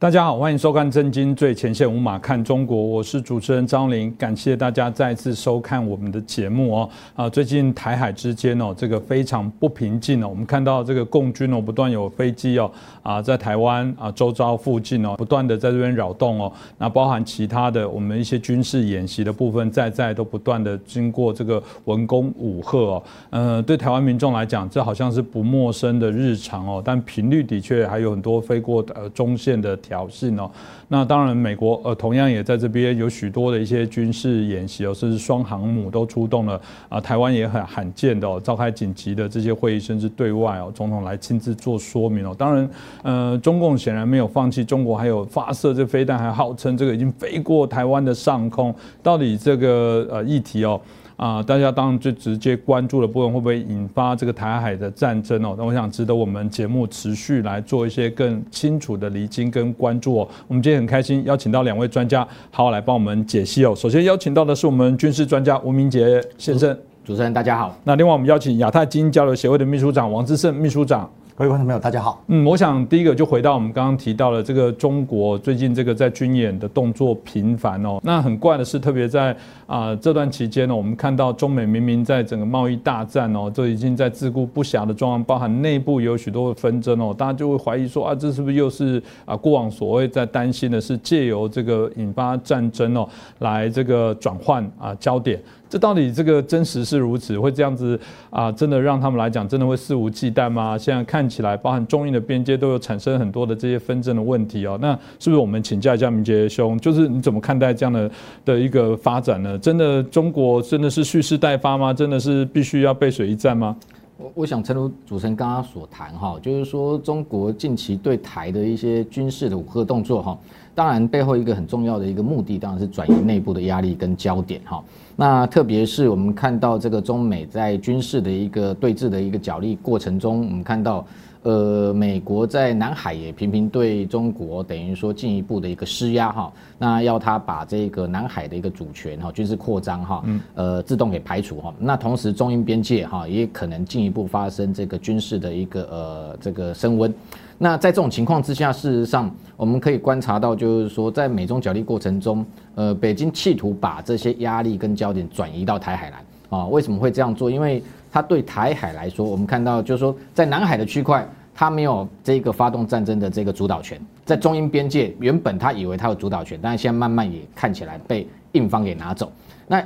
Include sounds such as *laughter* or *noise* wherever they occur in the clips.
大家好，欢迎收看《震惊最前线》，无马看中国，我是主持人张玲，感谢大家再次收看我们的节目哦。啊，最近台海之间哦，这个非常不平静哦。我们看到这个共军哦，不断有飞机哦啊，在台湾啊周遭附近哦，不断的在这边扰动哦。那包含其他的我们一些军事演习的部分，在在都不断的经过这个文攻武赫哦。呃，对台湾民众来讲，这好像是不陌生的日常哦，但频率的确还有很多飞过呃中线的。挑衅哦，那当然，美国呃同样也在这边有许多的一些军事演习哦，甚至双航母都出动了啊。台湾也很罕见的，召开紧急的这些会议，甚至对外哦，总统来亲自做说明哦。当然，呃，中共显然没有放弃，中国还有发射这飞弹，还号称这个已经飞过台湾的上空。到底这个呃议题哦？啊，大家当然最直接关注的部分会不会引发这个台海的战争哦？那我想值得我们节目持续来做一些更清楚的厘清跟关注哦。我们今天很开心邀请到两位专家，好好来帮我们解析哦。首先邀请到的是我们军事专家吴明杰先生，主持人大家好。那另外我们邀请亚太经交流协会的秘书长王志胜秘书长。各位观众朋友，大家好。嗯，我想第一个就回到我们刚刚提到的这个中国最近这个在军演的动作频繁哦。那很怪的是，特别在啊这段期间呢，我们看到中美明明在整个贸易大战哦，都已经在自顾不暇的状况，包含内部有许多的纷争哦，大家就会怀疑说啊，这是不是又是啊过往所谓在担心的是借由这个引发战争哦，来这个转换啊焦点。这到底这个真实是如此？会这样子啊？真的让他们来讲，真的会肆无忌惮吗？现在看起来，包含中印的边界都有产生很多的这些纷争的问题哦。那是不是我们请教一下明杰兄，就是你怎么看待这样的的一个发展呢？真的中国真的是蓄势待发吗？真的是必须要背水一战吗？我我想，诚如主持人刚刚所谈哈，就是说中国近期对台的一些军事的武赫动作哈，当然背后一个很重要的一个目的，当然是转移内部的压力跟焦点哈。那特别是我们看到这个中美在军事的一个对峙的一个角力过程中，我们看到，呃，美国在南海也频频对中国等于说进一步的一个施压哈，那要他把这个南海的一个主权哈军事扩张哈，呃，自动给排除哈。那同时中印边界哈也可能进一步发生这个军事的一个呃这个升温。那在这种情况之下，事实上我们可以观察到，就是说在美中角力过程中，呃，北京企图把这些压力跟焦点转移到台海来啊。为什么会这样做？因为它对台海来说，我们看到就是说，在南海的区块，他没有这个发动战争的这个主导权。在中英边界，原本他以为他有主导权，但是现在慢慢也看起来被印方给拿走。那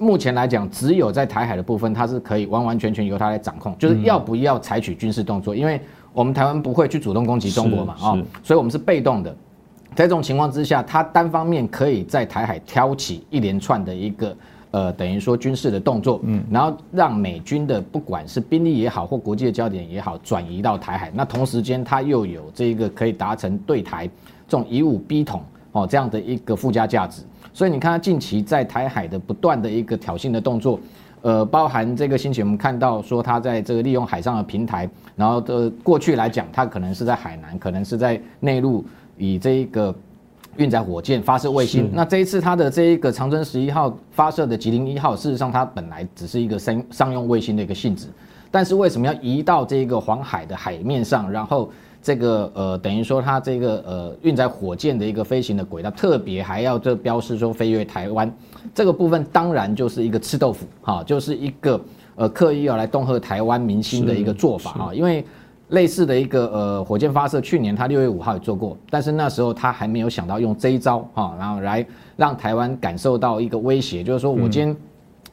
目前来讲，只有在台海的部分，它是可以完完全全由他来掌控，就是要不要采取军事动作，因为。我们台湾不会去主动攻击中国嘛？啊，所以我们是被动的。在这种情况之下，他单方面可以在台海挑起一连串的一个呃，等于说军事的动作，嗯，然后让美军的不管是兵力也好，或国际的焦点也好，转移到台海。那同时间，他又有这一个可以达成对台这种以武逼统哦这样的一个附加价值。所以你看，他近期在台海的不断的一个挑衅的动作。呃，包含这个星期我们看到说，他在这个利用海上的平台，然后的过去来讲，他可能是在海南，可能是在内陆，以这一个运载火箭发射卫星。那这一次它的这一个长征十一号发射的吉林一号，事实上它本来只是一个商商用卫星的一个性质，但是为什么要移到这个黄海的海面上，然后？这个呃，等于说它这个呃运载火箭的一个飞行的轨道，特别还要这标示说飞越台湾，这个部分当然就是一个吃豆腐哈，就是一个呃刻意要来恫吓台湾明星的一个做法哈。因为类似的一个呃火箭发射，去年他六月五号也做过，但是那时候他还没有想到用这一招哈，然后来让台湾感受到一个威胁，就是说我今天。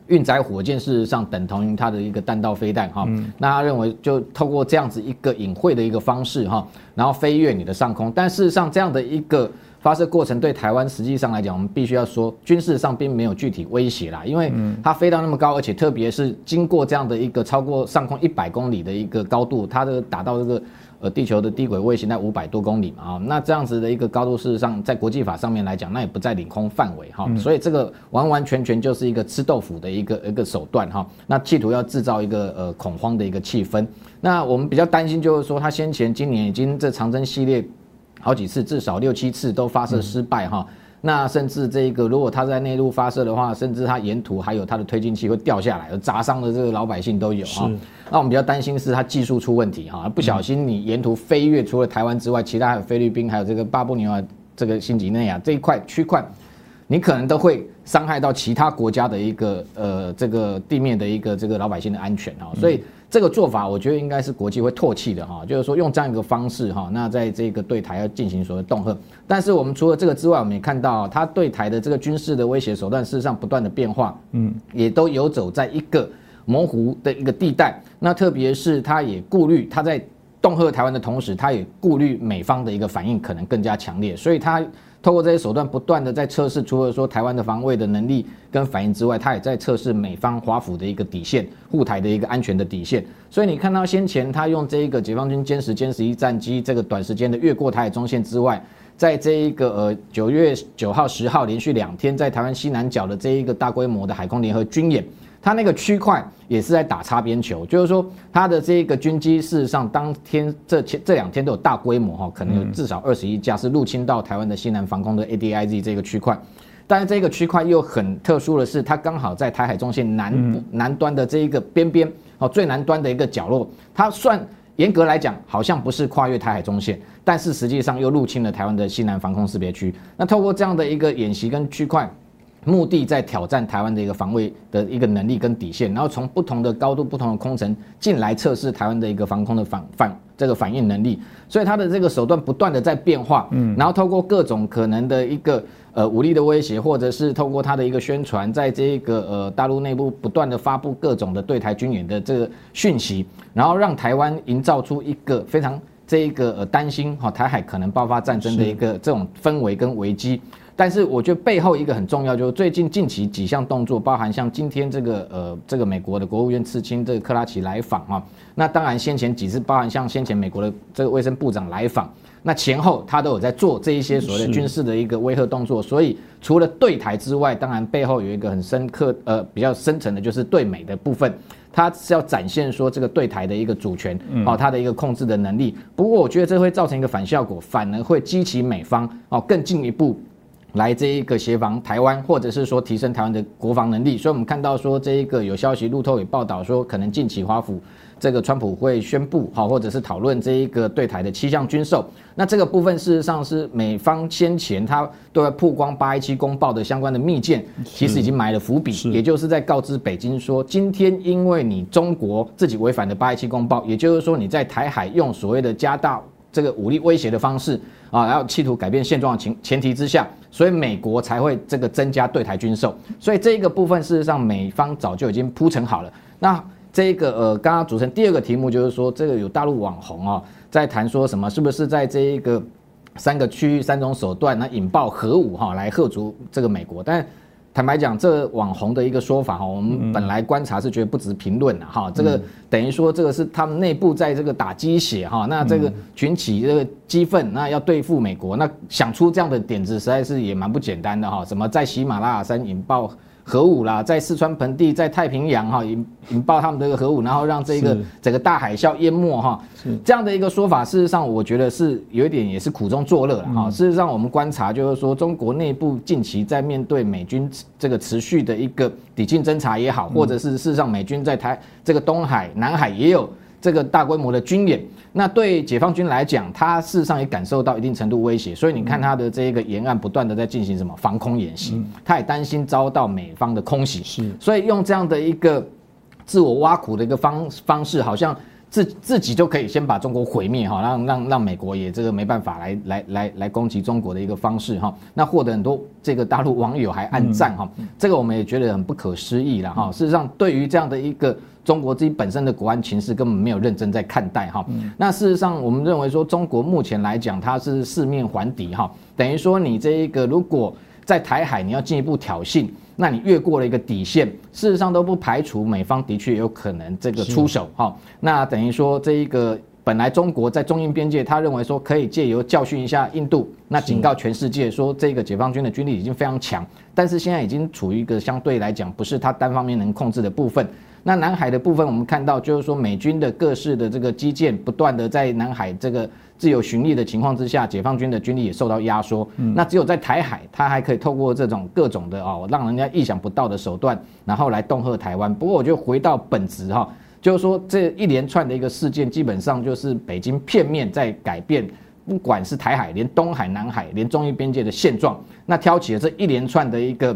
运载火箭事实上等同于他的一个弹道飞弹哈，那他认为就透过这样子一个隐晦的一个方式哈，然后飞越你的上空，但事实上这样的一个发射过程对台湾实际上来讲，我们必须要说军事上并没有具体威胁啦，因为它飞到那么高，而且特别是经过这样的一个超过上空一百公里的一个高度，它的达到这个。呃，地球的低轨卫星在五百多公里嘛，啊，那这样子的一个高度，事实上在国际法上面来讲，那也不在领空范围哈，所以这个完完全全就是一个吃豆腐的一个一个手段哈，那企图要制造一个呃恐慌的一个气氛。那我们比较担心就是说，它先前今年已经这长征系列好几次，至少六七次都发射失败哈，那甚至这个如果它在内陆发射的话，甚至它沿途还有它的推进器会掉下来，砸伤的这个老百姓都有哈。那我们比较担心是它技术出问题哈，不小心你沿途飞越除了台湾之外，其他还有菲律宾，还有这个巴布尼亚这个新几内亚这一块区块。你可能都会伤害到其他国家的一个呃这个地面的一个这个老百姓的安全哈，所以这个做法我觉得应该是国际会唾弃的哈，就是说用这样一个方式哈，那在这个对台要进行所谓恫吓，但是我们除了这个之外，我们也看到他对台的这个军事的威胁手段事实上不断的变化，嗯，也都游走在一个模糊的一个地带，那特别是他也顾虑他在恫吓台湾的同时，他也顾虑美方的一个反应可能更加强烈，所以他。透过这些手段，不断的在测试，除了说台湾的防卫的能力跟反应之外，他也在测试美方华府的一个底线，护台的一个安全的底线。所以你看到先前他用这一个解放军歼十、歼十一战机，这个短时间的越过台海中线之外，在这一个呃九月九号、十号连续两天在台湾西南角的这一个大规模的海空联合军演。它那个区块也是在打擦边球，就是说它的这个军机事实上当天这前这两天都有大规模哈，可能有至少二十一架是入侵到台湾的西南防空的 ADIZ 这个区块，但是这个区块又很特殊的是，它刚好在台海中线南南端的这一个边边哦最南端的一个角落，它算严格来讲好像不是跨越台海中线，但是实际上又入侵了台湾的西南防空识别区。那透过这样的一个演习跟区块。目的在挑战台湾的一个防卫的一个能力跟底线，然后从不同的高度、不同的空层进来测试台湾的一个防空的反反这个反应能力，所以它的这个手段不断的在变化，嗯，然后透过各种可能的一个呃武力的威胁，或者是透过它的一个宣传，在这个呃大陆内部不断的发布各种的对台军演的这个讯息，然后让台湾营造出一个非常这一个呃担心哈台海可能爆发战争的一个这种氛围跟危机。但是我觉得背后一个很重要，就是最近近期几项动作，包含像今天这个呃这个美国的国务院次卿这个克拉奇来访啊，那当然先前几次，包含像先前美国的这个卫生部长来访，那前后他都有在做这一些所谓的军事的一个威吓动作。所以除了对台之外，当然背后有一个很深刻呃比较深层的，就是对美的部分，他是要展现说这个对台的一个主权哦，他的一个控制的能力。不过我觉得这会造成一个反效果，反而会激起美方哦更进一步。来这一个协防台湾，或者是说提升台湾的国防能力，所以我们看到说这一个有消息，路透也报道说，可能近期华府这个川普会宣布好，或者是讨论这一个对台的七项军售。那这个部分事实上是美方先前他对外曝光八一七公报的相关的密件，其实已经埋了伏笔，也就是在告知北京说，今天因为你中国自己违反的八一七公报，也就是说你在台海用所谓的加大这个武力威胁的方式。啊，然后企图改变现状的前前提之下，所以美国才会这个增加对台军售。所以这一个部分，事实上美方早就已经铺陈好了。那这个呃，刚刚组成第二个题目就是说，这个有大陆网红啊，在谈说什么，是不是在这一个三个区域三种手段，那引爆核武哈，来吓足这个美国？但坦白讲，这网红的一个说法哈，我们本来观察是觉得不值评论的哈。这个等于说，这个是他们内部在这个打鸡血哈。那这个群起这个激愤，那要对付美国，那想出这样的点子，实在是也蛮不简单的哈。什么在喜马拉雅山引爆？核武啦，在四川盆地，在太平洋哈引引爆他们的核武，然后让这个整个大海啸淹没哈，这样的一个说法，事实上我觉得是有一点也是苦中作乐了哈。事实上，我们观察就是说，中国内部近期在面对美军这个持续的一个抵近侦察也好，或者是事实上美军在台这个东海、南海也有。这个大规模的军演，那对解放军来讲，他事实上也感受到一定程度威胁，所以你看他的这个沿岸不断的在进行什么防空演习，他也担心遭到美方的空袭，是，所以用这样的一个自我挖苦的一个方方式，好像自自己就可以先把中国毁灭哈，让让让美国也这个没办法来来来来攻击中国的一个方式哈，那获得很多这个大陆网友还暗赞哈，这个我们也觉得很不可思议了哈，事实上对于这样的一个。中国自己本身的国安情势根本没有认真在看待哈，那事实上我们认为说中国目前来讲它是四面环敌哈，等于说你这一个如果在台海你要进一步挑衅，那你越过了一个底线，事实上都不排除美方的确有可能这个出手哈，那等于说这一个本来中国在中印边界，他认为说可以借由教训一下印度，那警告全世界说这个解放军的军力已经非常强，但是现在已经处于一个相对来讲不是他单方面能控制的部分。那南海的部分，我们看到就是说美军的各式的这个基建不断的在南海这个自由巡弋的情况之下，解放军的军力也受到压缩。那只有在台海，他还可以透过这种各种的哦，让人家意想不到的手段，然后来恫吓台湾。不过，我就回到本质哈，就是说这一连串的一个事件，基本上就是北京片面在改变。不管是台海，连东海、南海，连中印边界的现状，那挑起了这一连串的一个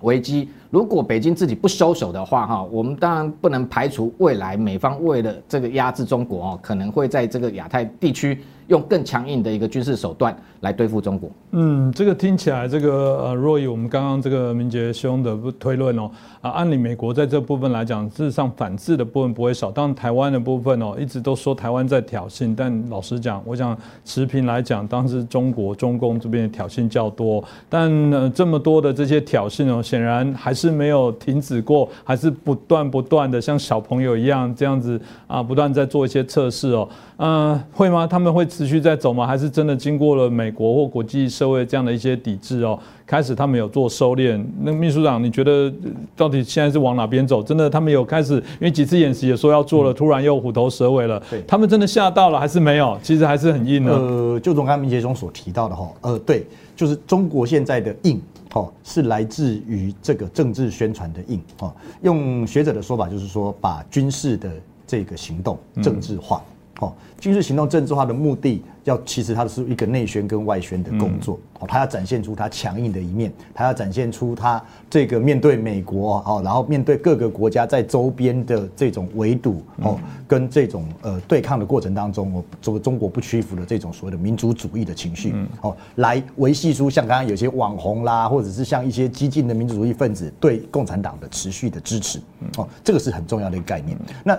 危机。如果北京自己不收手的话，哈，我们当然不能排除未来美方为了这个压制中国哦，可能会在这个亚太地区。用更强硬的一个军事手段来对付中国。嗯，这个听起来，这个呃，若以我们刚刚这个明杰兄的推论哦，啊，按理美国在这部分来讲，事实上反制的部分不会少。当然，台湾的部分哦，一直都说台湾在挑衅，但老实讲，我想持平来讲，当时中国中共这边的挑衅较多。但呃，这么多的这些挑衅哦，显然还是没有停止过，还是不断不断的像小朋友一样这样子啊，不断在做一些测试哦。嗯，会吗？他们会持续在走吗？还是真的经过了美国或国际社会这样的一些抵制哦？开始他们有做收敛。那秘书长，你觉得到底现在是往哪边走？真的，他们有开始，因为几次演习也说要做了，突然又虎头蛇尾了。对，他们真的吓到了还是没有？其实还是很硬的。呃，就从刚刚明杰中所提到的哈，呃，对，就是中国现在的硬，哦，是来自于这个政治宣传的硬。哦，用学者的说法就是说，把军事的这个行动政治化。哦，军事行动政治化的目的，要其实它是一个内宣跟外宣的工作。哦，它要展现出它强硬的一面，它要展现出它这个面对美国，哦，然后面对各个国家在周边的这种围堵，哦，跟这种呃对抗的过程当中，我，作为中国不屈服的这种所谓的民族主义的情绪，哦，来维系出像刚刚有些网红啦，或者是像一些激进的民族主义分子对共产党的持续的支持。哦，这个是很重要的一个概念。那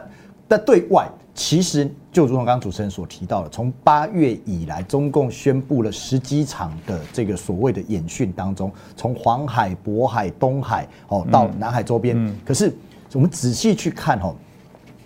在对外。其实就如同刚刚主持人所提到的，从八月以来，中共宣布了十几场的这个所谓的演训当中，从黄海、渤海、东海哦到南海周边。可是我们仔细去看哦，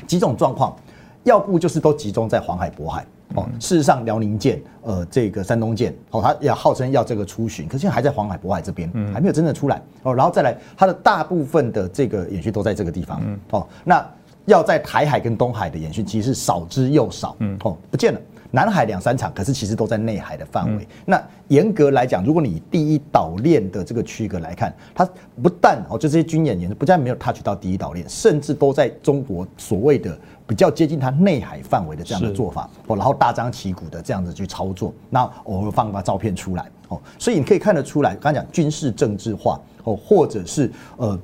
几种状况，要不就是都集中在黄海、渤海哦。事实上，辽宁舰、呃这个山东舰哦，它也号称要这个出巡，可是现在还在黄海、渤海这边，还没有真正出来哦。然后再来，它的大部分的这个演训都在这个地方哦。那要在台海跟东海的演训，其实是少之又少，嗯，哦，不见了。南海两三场，可是其实都在内海的范围。那严格来讲，如果你第一岛链的这个区隔来看，它不但哦，就这些军演也是不但没有 touch 到第一岛链，甚至都在中国所谓的比较接近它内海范围的这样的做法哦，然后大张旗鼓的这样子去操作，那偶尔放把照片出来哦，所以你可以看得出来，刚才讲军事政治化哦，或者是呃。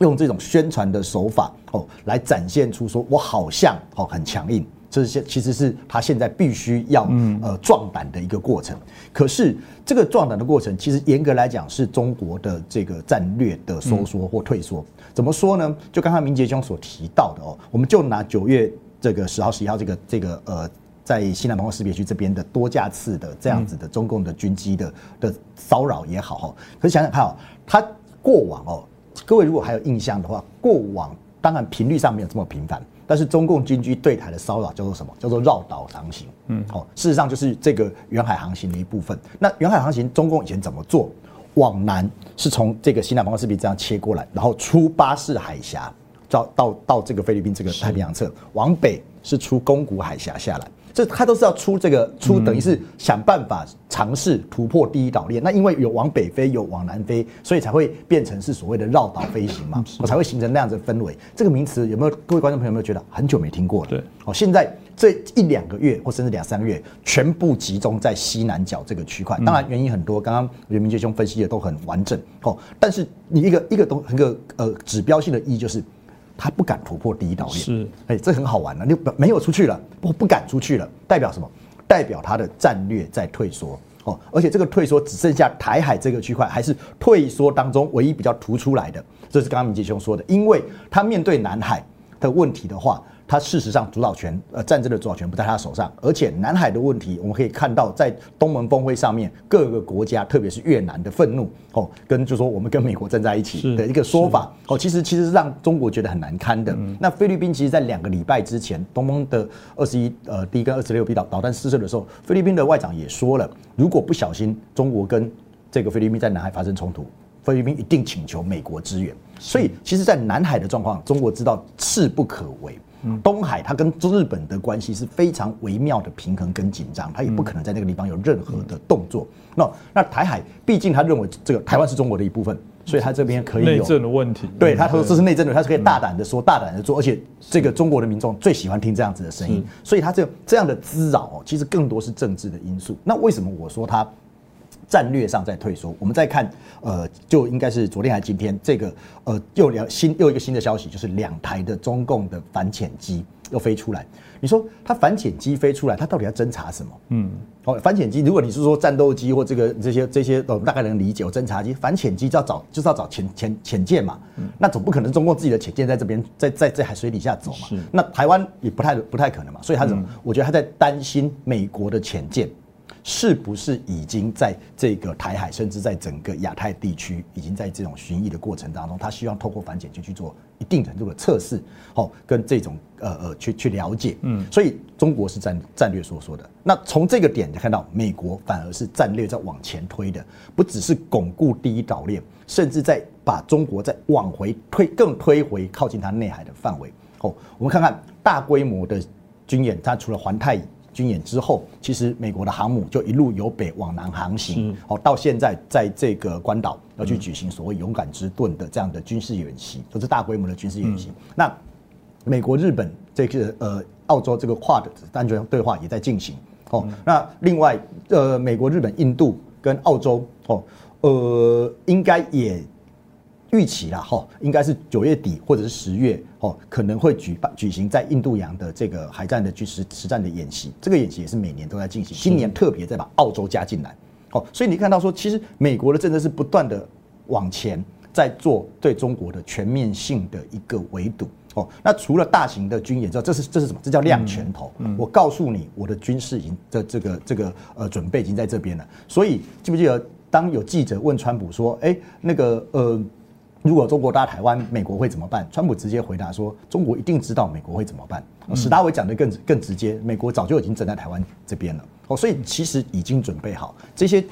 用这种宣传的手法哦，来展现出说我好像哦很强硬，这些其实是他现在必须要呃壮胆的一个过程。可是这个壮胆的过程，其实严格来讲是中国的这个战略的收缩或退缩。怎么说呢？就刚刚明杰兄所提到的哦，我们就拿九月这个十号、十一号这个这个呃，在西南防空识别区这边的多架次的这样子的中共的军机的的骚扰也好哈。可是想想看哦，他过往哦。各位如果还有印象的话，过往当然频率上没有这么频繁，但是中共军机对台的骚扰叫做什么？叫做绕岛航行。嗯，好，事实上就是这个远海航行的一部分。那远海航行，中共以前怎么做？往南是从这个西南方四壁这样切过来，然后出巴士海峡，到到到这个菲律宾这个太平洋侧，往北是出宫古海峡下来。这他都是要出这个出，等于是想办法尝试突破第一岛链。那因为有往北飞，有往南飞，所以才会变成是所谓的绕岛飞行嘛，我才会形成那样子氛围。这个名词有没有各位观众朋友有没有觉得很久没听过了？对，哦，现在这一两个月或甚至两三个月，全部集中在西南角这个区块。当然原因很多，刚刚袁明杰兄分析的都很完整哦。但是你一个一个东一个呃指标性的意义就是。他不敢突破第一岛链，是，哎，这很好玩了，你没有出去了，不不敢出去了，代表什么？代表他的战略在退缩哦，而且这个退缩只剩下台海这个区块，还是退缩当中唯一比较突出来的。这是刚刚明杰兄说的，因为他面对南海的问题的话。它事实上主导权，呃，战争的主导权不在他手上，而且南海的问题，我们可以看到，在东盟峰会上面，各个国家，特别是越南的愤怒，哦，跟就说我们跟美国站在一起的一个说法，哦，其实其实是让中国觉得很难堪的。那菲律宾其实，在两个礼拜之前，东盟的二十一呃第一跟二十六 B 导导弹试射的时候，菲律宾的外长也说了，如果不小心中国跟这个菲律宾在南海发生冲突，菲律宾一定请求美国支援。所以，其实，在南海的状况，中国知道势不可为。东海它跟日本的关系是非常微妙的平衡跟紧张，它也不可能在那个地方有任何的动作。那那台海毕竟他认为这个台湾是中国的一部分，所以他这边可以有内政的问题。对，他说这是内政的，他是可以大胆的说，大胆的做，而且这个中国的民众最喜欢听这样子的声音，所以他这这样的滋扰哦，其实更多是政治的因素。那为什么我说他战略上在退缩？我们再看，呃，就应该是昨天还是今天，这个呃又两新又一个新的消息，就是两台的中共的反潜机又飞出来。你说它反潜机飞出来，它到底要侦查什么？嗯，哦，反潜机，如果你是说战斗机或这个这些这些，我们大概能理解。哦，侦察机，反潜机就要找就是要找潜潜潜舰嘛，那总不可能中共自己的潜舰在这边在在在海水底下走嘛。那台湾也不太不太可能嘛，所以他怎么？我觉得他在担心美国的潜舰。是不是已经在这个台海，甚至在整个亚太地区，已经在这种巡弋的过程当中，他希望透过反潜机去做一定程度的测试，哦，跟这种呃呃去去了解，嗯，所以中国是战战略所说的。那从这个点就看到，美国反而是战略在往前推的，不只是巩固第一岛链，甚至在把中国再往回推，更推回靠近它内海的范围。哦，我们看看大规模的军演，它除了环太。军演之后，其实美国的航母就一路由北往南航行，哦，到现在在这个关岛要去举行所谓“勇敢之盾”的这样的军事演习，都是大规模的军事演习。那美国、日本这个呃，澳洲这个跨的安全对话也在进行。哦，那另外呃，美国、日本、印度跟澳洲，哦，呃，应该也。预期啦，哈，应该是九月底或者是十月，哦，可能会举办举行在印度洋的这个海战的军实实战的演习。这个演习也是每年都在进行，今年特别再把澳洲加进来，哦，所以你看到说，其实美国的政策是不断的往前在做对中国的全面性的一个围堵，哦，那除了大型的军演之后，这是这是什么？这叫亮拳头。我告诉你，我的军事已经的这个这个呃准备已经在这边了。所以记不记得，当有记者问川普说，哎，那个呃。如果中国打台湾，美国会怎么办？川普直接回答说：“中国一定知道美国会怎么办。”史达伟讲的更更直接，美国早就已经站在台湾这边了。哦，所以其实已经准备好这些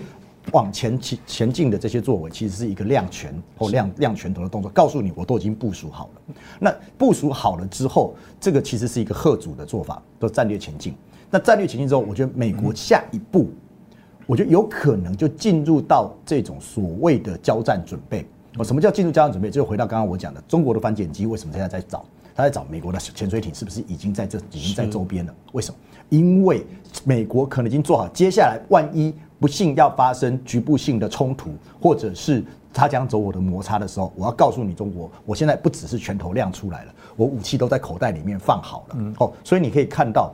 往前前前进的这些作为，其实是一个亮拳或亮亮拳头的动作，告诉你我都已经部署好了。那部署好了之后，这个其实是一个贺主的做法，都战略前进。那战略前进之后，我觉得美国下一步，我觉得有可能就进入到这种所谓的交战准备。哦，什么叫进入加强准备？就回到刚刚我讲的，中国的反潜机为什么现在在找？他在找美国的潜水艇是不是已经在这已经在周边了？为什么？因为美国可能已经做好，接下来万一不幸要发生局部性的冲突，或者是他将走我的摩擦的时候，我要告诉你，中国，我现在不只是拳头亮出来了，我武器都在口袋里面放好了。哦，所以你可以看到。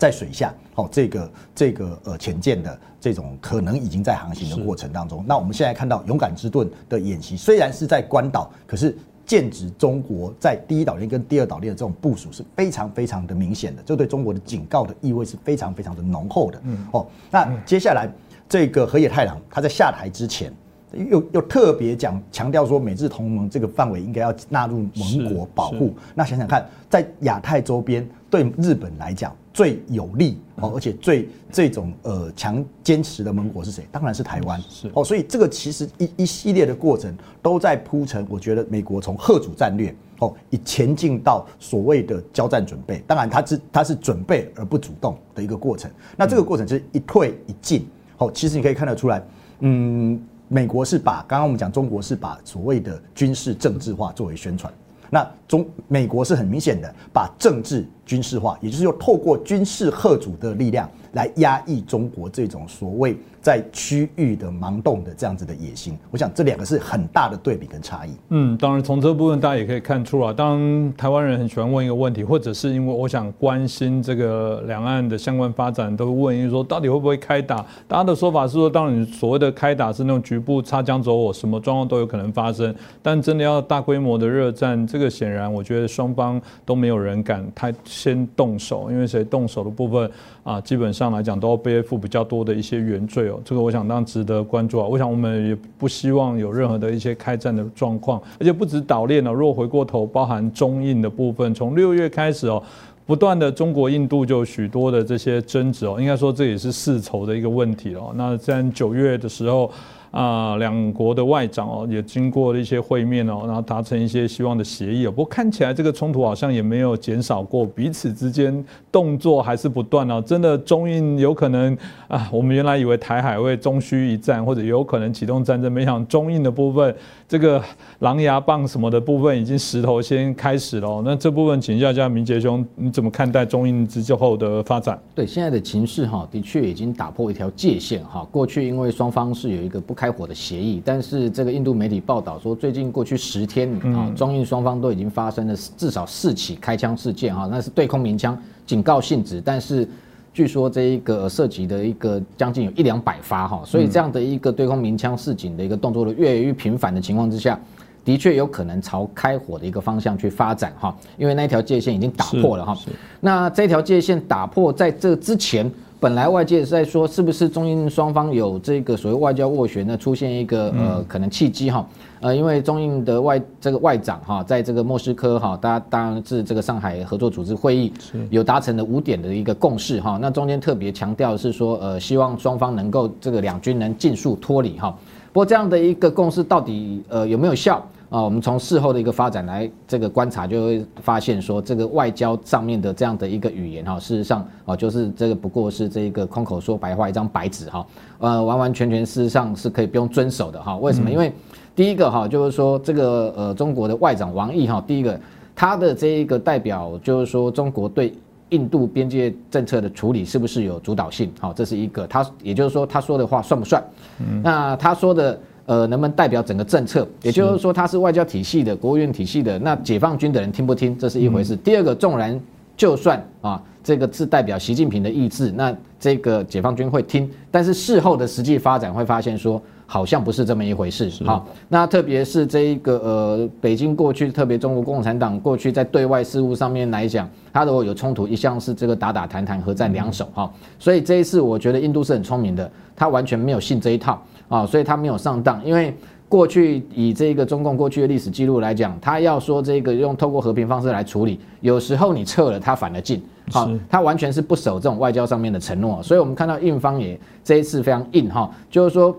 在水下，哦，这个这个呃潜舰的这种可能已经在航行的过程当中。那我们现在看到勇敢之盾的演习，虽然是在关岛，可是剑指中国在第一岛链跟第二岛链的这种部署是非常非常的明显的，这对中国的警告的意味是非常非常的浓厚的。嗯，哦，那接下来这个河野太郎他在下台之前。又又特别讲强调说，美日同盟这个范围应该要纳入盟国保护。那想想看，在亚太周边，对日本来讲最有利哦，而且最这种呃强坚持的盟国是谁？当然是台湾。是哦，所以这个其实一一系列的过程都在铺陈。我觉得美国从贺主战略哦，以前进到所谓的交战准备。当然，它是它是准备而不主动的一个过程。那这个过程就是一退一进。哦，其实你可以看得出来，嗯。美国是把刚刚我们讲，中国是把所谓的军事政治化作为宣传。那中美国是很明显的把政治军事化，也就是又透过军事贺主的力量来压抑中国这种所谓。在区域的盲动的这样子的野心，我想这两个是很大的对比跟差异。嗯，当然从这部分大家也可以看出啊，当台湾人很喜欢问一个问题，或者是因为我想关心这个两岸的相关发展，都会问，一说到底会不会开打？大家的说法是说，当然所谓的开打是那种局部擦枪走火，什么状况都有可能发生。但真的要大规模的热战，这个显然我觉得双方都没有人敢太先动手，因为谁动手的部分啊，基本上上来讲都要背负比较多的一些原罪哦。这个我想当然值得关注啊！我想我们也不希望有任何的一些开战的状况，而且不止岛链哦，若回过头，包含中印的部分，从六月开始哦，不断的中国印度就许多的这些争执哦，应该说这也是世仇的一个问题哦。那在九月的时候。啊两国的外长哦也经过了一些会面哦，然后达成一些希望的协议哦。不过看起来这个冲突好像也没有减少过，彼此之间动作还是不断哦。真的中印有可能啊，我们原来以为台海会终须一战，或者有可能启动战争，没想中印的部分这个狼牙棒什么的部分已经石头先开始了。那这部分请教一下明杰兄，你怎么看待中印之后的发展？对现在的情势哈，的确已经打破一条界限哈。过去因为双方是有一个不开火的协议，但是这个印度媒体报道说，最近过去十天啊，中印双方都已经发生了至少四起开枪事件哈，那是对空鸣枪警告性质，但是据说这一个涉及的一个将近有一两百发哈，所以这样的一个对空鸣枪示警的一个动作的越来越频繁的情况之下。的确有可能朝开火的一个方向去发展哈，因为那条界限已经打破了哈。那这条界限打破，在这之前，本来外界是在说，是不是中印双方有这个所谓外交斡旋呢？出现一个呃可能契机哈。呃，因为中印的外这个外长哈，在这个莫斯科哈，大家当然是这个上海合作组织会议有达成的五点的一个共识哈。那中间特别强调是说，呃，希望双方能够这个两军能尽速脱离哈。不过这样的一个共识到底呃有没有效啊？我们从事后的一个发展来这个观察，就会发现说这个外交上面的这样的一个语言哈，事实上啊就是这个不过是这个空口说白话一张白纸哈，呃完完全全事实上是可以不用遵守的哈。为什么？因为第一个哈就是说这个呃中国的外长王毅哈，第一个他的这一个代表就是说中国对印度边界政策的处理是不是有主导性？好，这是一个他也就是说他说的话算不算？那他说的，呃，能不能代表整个政策？也就是说，他是外交体系的、国务院体系的，那解放军的人听不听，这是一回事。第二个，纵然就算啊，这个是代表习近平的意志，那这个解放军会听，但是事后的实际发展会发现说。好像不是这么一回事，好，那特别是这一个呃，北京过去，特别中国共产党过去在对外事务上面来讲，它如果有冲突，一向是这个打打谈谈，合战两手哈，所以这一次我觉得印度是很聪明的，他完全没有信这一套啊，所以他没有上当，因为过去以这个中共过去的历史记录来讲，他要说这个用透过和平方式来处理，有时候你撤了，他反而进，好，他完全是不守这种外交上面的承诺，所以我们看到印方也这一次非常硬哈，就是说。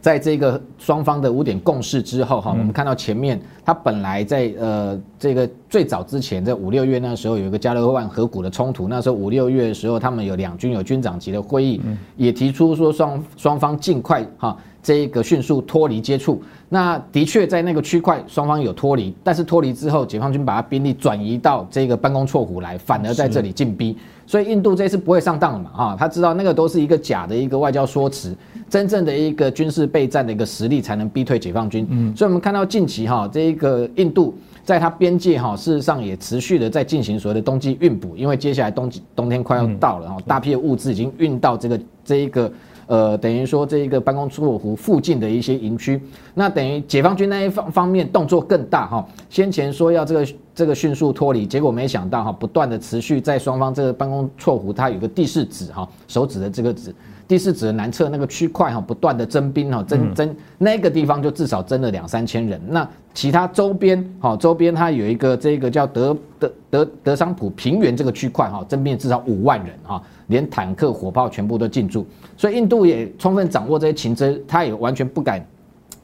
在这个双方的五点共识之后，哈，我们看到前面，它本来在呃这个最早之前，在五六月那时候有一个加勒万河谷的冲突，那时候五六月的时候，他们有两军有军长级的会议，也提出说双双方尽快哈这一个迅速脱离接触。那的确在那个区块双方有脱离，但是脱离之后，解放军把他兵力转移到这个班公错湖来，反而在这里进逼。所以印度这次不会上当了嘛？哈，他知道那个都是一个假的一个外交说辞，真正的一个军事备战的一个实力才能逼退解放军。嗯，所以我们看到近期哈，这一个印度在它边界哈，事实上也持续的在进行所谓的冬季运补，因为接下来冬季冬天快要到了哈，大批的物资已经运到这个这一个。呃，等于说这一个办公出湖附近的一些营区，那等于解放军那一方方面动作更大哈。先前说要这个这个迅速脱离，结果没想到哈，不断的持续在双方这个办公错湖，它有个地势指哈，手指的这个指，地势指的南侧那个区块哈，不断的增兵哈，增增那个地方就至少增了两三千人。那其他周边哈，周边它有一个这个叫德德德德桑普平原这个区块哈，增兵至少五万人哈。连坦克、火炮全部都进驻，所以印度也充分掌握这些情资，他也完全不敢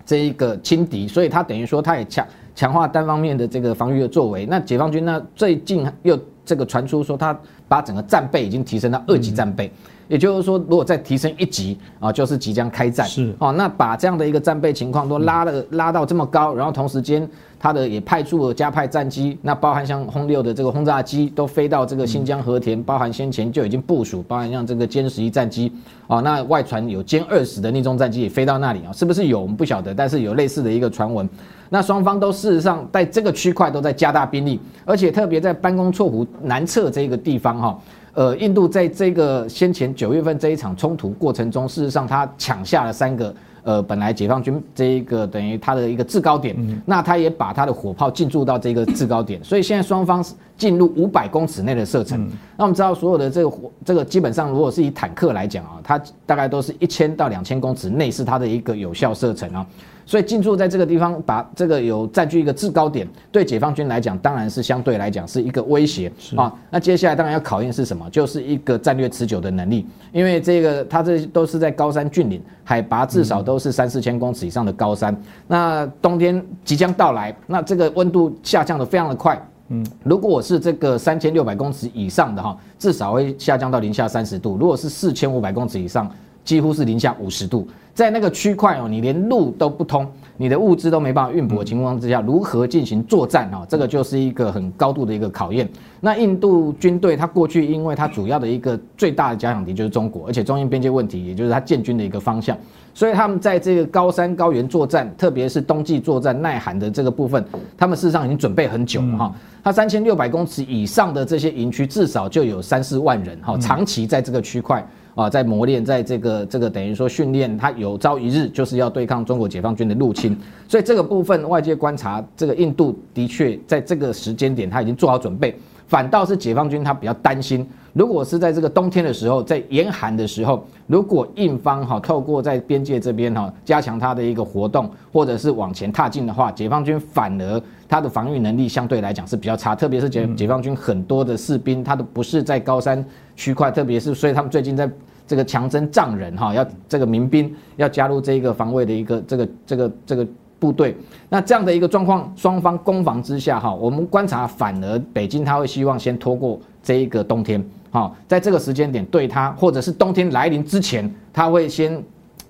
这一个轻敌，所以他等于说他也强强化单方面的这个防御的作为。那解放军呢，最近又这个传出说他把整个战备已经提升到二级战备，也就是说如果再提升一级啊，就是即将开战。是哦，那把这样的一个战备情况都拉了拉到这么高，然后同时间。他的也派出了加派战机，那包含像轰六的这个轰炸机都飞到这个新疆和田，包含先前就已经部署，包含像这个歼十一战机啊，那外传有歼二十的逆中战机也飞到那里啊，是不是有我们不晓得，但是有类似的一个传闻。那双方都事实上在这个区块都在加大兵力，而且特别在班公错湖南侧这个地方哈，呃，印度在这个先前九月份这一场冲突过程中，事实上他抢下了三个。呃，本来解放军这一个等于它的一个制高点，那它也把它的火炮进驻到这个制高点，所以现在双方进入五百公尺内的射程。那我们知道，所有的这个火，这个基本上如果是以坦克来讲啊，它大概都是一千到两千公尺内是它的一个有效射程啊。所以进驻在这个地方，把这个有占据一个制高点，对解放军来讲，当然是相对来讲是一个威胁啊。那接下来当然要考验是什么，就是一个战略持久的能力，因为这个它这都是在高山峻岭。海拔至少都是三四千公尺以上的高山。那冬天即将到来，那这个温度下降的非常的快。嗯，如果我是这个三千六百公尺以上的哈，至少会下降到零下三十度；如果是四千五百公尺以上，几乎是零下五十度。在那个区块哦，你连路都不通，你的物资都没办法运补的情况之下，如何进行作战哦？这个就是一个很高度的一个考验。那印度军队它过去，因为它主要的一个最大的假想敌就是中国，而且中印边界问题，也就是它建军的一个方向，所以他们在这个高山高原作战，特别是冬季作战耐寒的这个部分，他们事实上已经准备很久了哈。它三千六百公尺以上的这些营区，至少就有三四万人哈，长期在这个区块。啊，在磨练，在这个这个等于说训练，他有朝一日就是要对抗中国解放军的入侵，所以这个部分外界观察，这个印度的确在这个时间点他已经做好准备，反倒是解放军他比较担心，如果是在这个冬天的时候，在严寒的时候，如果印方哈透过在边界这边哈加强他的一个活动，或者是往前踏进的话，解放军反而他的防御能力相对来讲是比较差，特别是解解放军很多的士兵，他都不是在高山。区块，特别是所以他们最近在这个强征藏人哈，要这个民兵要加入这一个防卫的一个这个这个这个部队。那这样的一个状况，双方攻防之下哈，我们观察反而北京他会希望先拖过这一个冬天，哈，在这个时间点对他，或者是冬天来临之前，他会先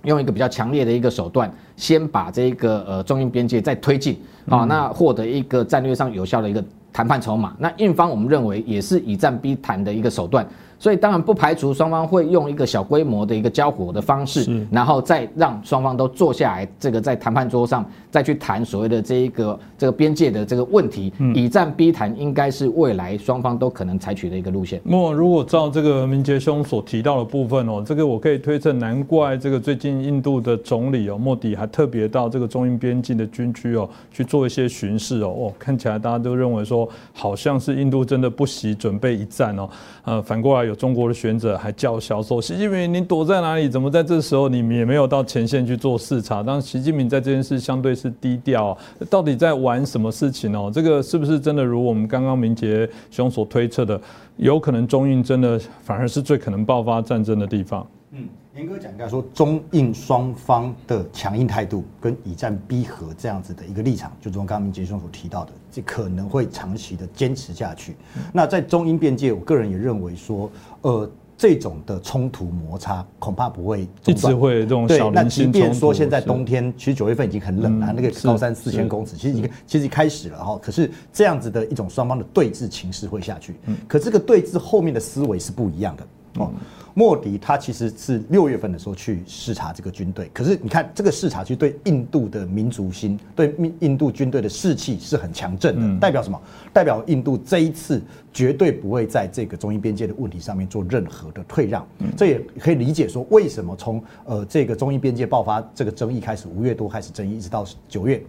用一个比较强烈的一个手段，先把这个呃中印边界再推进，啊，那获得一个战略上有效的一个谈判筹码。那印方我们认为也是以战逼谈的一个手段。所以当然不排除双方会用一个小规模的一个交火的方式，然后再让双方都坐下来，这个在谈判桌上再去谈所谓的这一个这个边界的这个问题，以战逼谈应该是未来双方都可能采取的一个路线。莫如果照这个明杰兄所提到的部分哦，这个我可以推测，难怪这个最近印度的总理哦莫迪还特别到这个中印边境的军区哦去做一些巡视哦，哦看起来大家都认为说好像是印度真的不惜准备一战哦，呃反过来有。中国的选者还叫嚣说：“习近平，你躲在哪里？怎么在这时候你们也没有到前线去做视察？当习近平在这件事相对是低调，到底在玩什么事情哦？这个是不是真的如我们刚刚明杰兄所推测的，有可能中印真的反而是最可能爆发战争的地方？”嗯。严格讲，应该说中印双方的强硬态度跟以战逼和这样子的一个立场，就如刚刚明杰兄所提到的，这可能会长期的坚持下去。那在中英边界，我个人也认为说，呃，这种的冲突摩擦恐怕不会一直会这种小那即便说现在冬天，其实九月份已经很冷了，那个高山四千公尺，其实已经其实开始了哈。可是这样子的一种双方的对峙情势会下去，可这个对峙后面的思维是不一样的哦。莫迪他其实是六月份的时候去视察这个军队，可是你看这个视察去对印度的民族心，对印印度军队的士气是很强震的，代表什么？代表印度这一次绝对不会在这个中印边界的问题上面做任何的退让。这也可以理解说，为什么从呃这个中印边界爆发这个争议开始，五月多开始争议，一直到九月。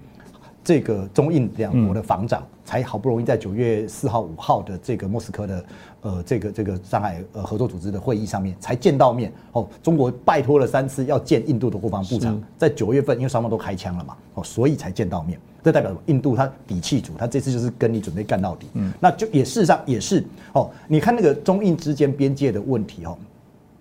这个中印两国的防长才好不容易在九月四号、五号的这个莫斯科的呃这个这个上海呃合作组织的会议上面才见到面哦。中国拜托了三次要见印度的国防部长，在九月份因为双方都开枪了嘛哦，所以才见到面。这代表什么？印度他底气足，他这次就是跟你准备干到底。嗯，那就也事实上也是哦。你看那个中印之间边界的问题哦，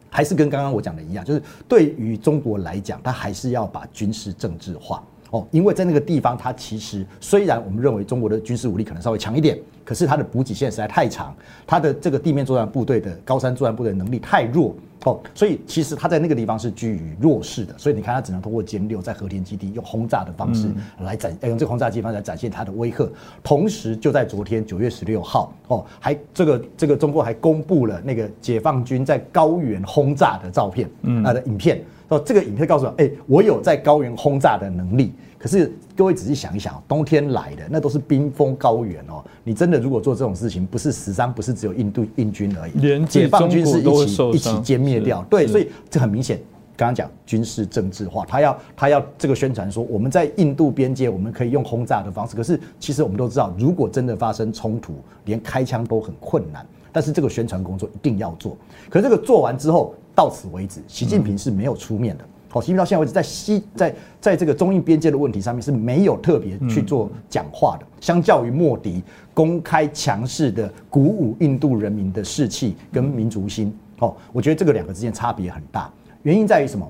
还是跟刚刚我讲的一样，就是对于中国来讲，他还是要把军事政治化。哦，因为在那个地方，它其实虽然我们认为中国的军事武力可能稍微强一点，可是它的补给线实在太长，它的这个地面作战部队的高山作战部队能力太弱哦，所以其实它在那个地方是居于弱势的。所以你看，它只能通过歼六在和田基地用轰炸的方式来展，用这个轰炸机方来展现它的威吓。同时，就在昨天九月十六号，哦，还这个这个中国还公布了那个解放军在高原轰炸的照片，嗯，啊的影片。哦，这个影片告诉我，哎，我有在高原轰炸的能力。可是各位仔细想一想，冬天来的那都是冰封高原哦。你真的如果做这种事情，不是死伤，不是只有印度印军而已，连解放军是一起一起歼灭掉。对，所以这很明显，刚刚讲军事政治化，他要他要这个宣传说，我们在印度边界我们可以用轰炸的方式。可是其实我们都知道，如果真的发生冲突，连开枪都很困难。但是这个宣传工作一定要做。可是这个做完之后。到此为止，习近平是没有出面的。好，习近平到现在为止，在西在在这个中印边界的问题上面是没有特别去做讲话的。相较于莫迪公开强势的鼓舞印度人民的士气跟民族心，哦，我觉得这个两个之间差别很大。原因在于什么？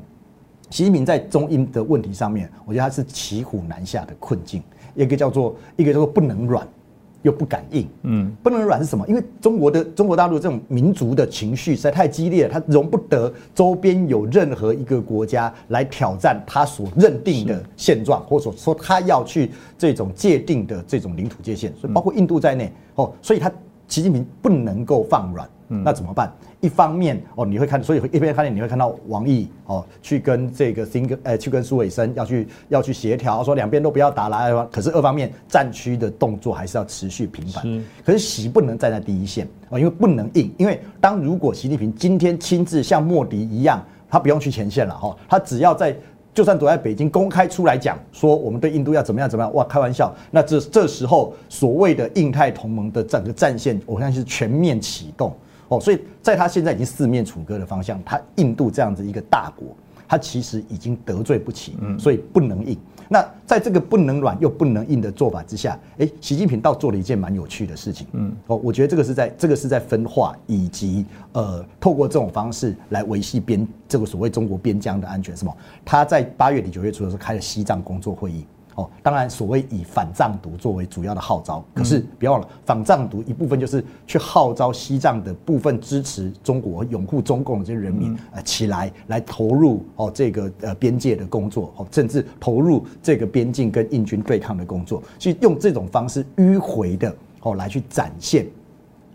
习近平在中印的问题上面，我觉得他是骑虎难下的困境，一个叫做一个叫做不能软。又不敢硬，嗯，不能软是什么？因为中国的中国大陆这种民族的情绪实在太激烈了，它容不得周边有任何一个国家来挑战它所认定的现状，或者说他要去这种界定的这种领土界限，所以包括印度在内，哦，所以他习近平不能够放软。那怎么办？一方面哦，你会看，所以一边看见你会看到王毅哦，去跟这个新跟呃，去跟苏伟生要去要去协调，说两边都不要打了。可是二方面战区的动作还是要持续频繁。可是习不能站在第一线哦，因为不能硬。因为当如果习近平今天亲自像莫迪一样，他不用去前线了哈，他只要在就算躲在北京公开出来讲说我们对印度要怎么样怎么样，哇，开玩笑。那这这时候所谓的印太同盟的整个战线，我相信是全面启动。哦，所以在他现在已经四面楚歌的方向，他印度这样子一个大国，他其实已经得罪不起，所以不能硬。那在这个不能软又不能硬的做法之下，哎，习近平倒做了一件蛮有趣的事情。嗯，哦，我觉得这个是在这个是在分化以及呃，透过这种方式来维系边这个所谓中国边疆的安全。什么？他在八月底九月初的时候开了西藏工作会议。哦，当然，所谓以反藏独作为主要的号召，可是别忘了，反藏独一部分就是去号召西藏的部分支持中国、拥护中共的这些人民，呃，起来来投入哦这个呃边界的工作，哦，甚至投入这个边境跟印军对抗的工作，去用这种方式迂回的哦来去展现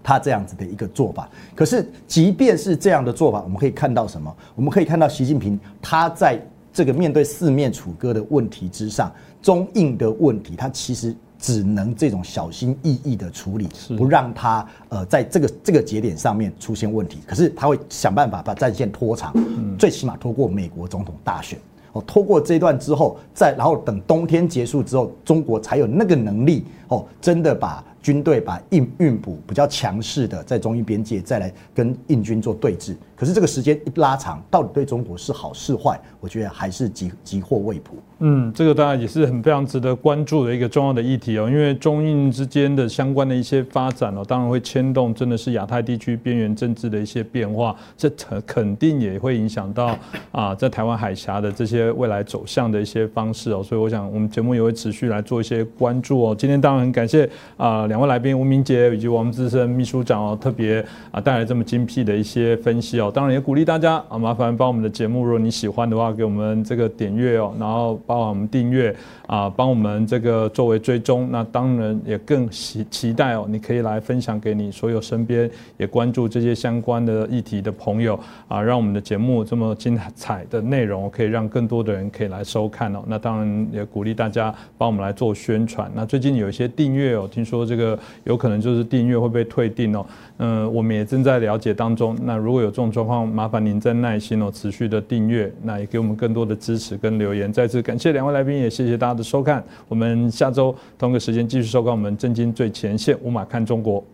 他这样子的一个做法。可是，即便是这样的做法，我们可以看到什么？我们可以看到习近平他在这个面对四面楚歌的问题之上。中印的问题，它其实只能这种小心翼翼的处理，不让他呃在这个这个节点上面出现问题。可是他会想办法把战线拖长，最起码拖过美国总统大选。哦，拖过这段之后，再然后等冬天结束之后，中国才有那个能力哦，真的把。军队把印运补比较强势的在中印边界再来跟印军做对峙，可是这个时间一拉长，到底对中国是好是坏？我觉得还是急急祸未卜。嗯，这个当然也是很非常值得关注的一个重要的议题哦，因为中印之间的相关的一些发展哦，当然会牵动真的是亚太地区边缘政治的一些变化，这肯肯定也会影响到啊，在台湾海峡的这些未来走向的一些方式哦，所以我想我们节目也会持续来做一些关注哦。今天当然很感谢啊两。位来宾吴明杰以及我们资深秘书长哦，特别啊带来这么精辟的一些分析哦，当然也鼓励大家啊，麻烦帮我们的节目，如果你喜欢的话，给我们这个点阅哦，然后帮我们订阅啊，帮我们这个作为追踪。那当然也更期期待哦，你可以来分享给你所有身边也关注这些相关的议题的朋友啊，让我们的节目这么精彩的内容可以让更多的人可以来收看哦。那当然也鼓励大家帮我们来做宣传。那最近有一些订阅哦，听说这个。有可能就是订阅会被退订哦，嗯，我们也正在了解当中。那如果有这种状况，麻烦您再耐心哦，持续的订阅，那也给我们更多的支持跟留言。再次感谢两位来宾，也谢谢大家的收看。我们下周同个时间继续收看我们震惊最前线，无马看中国。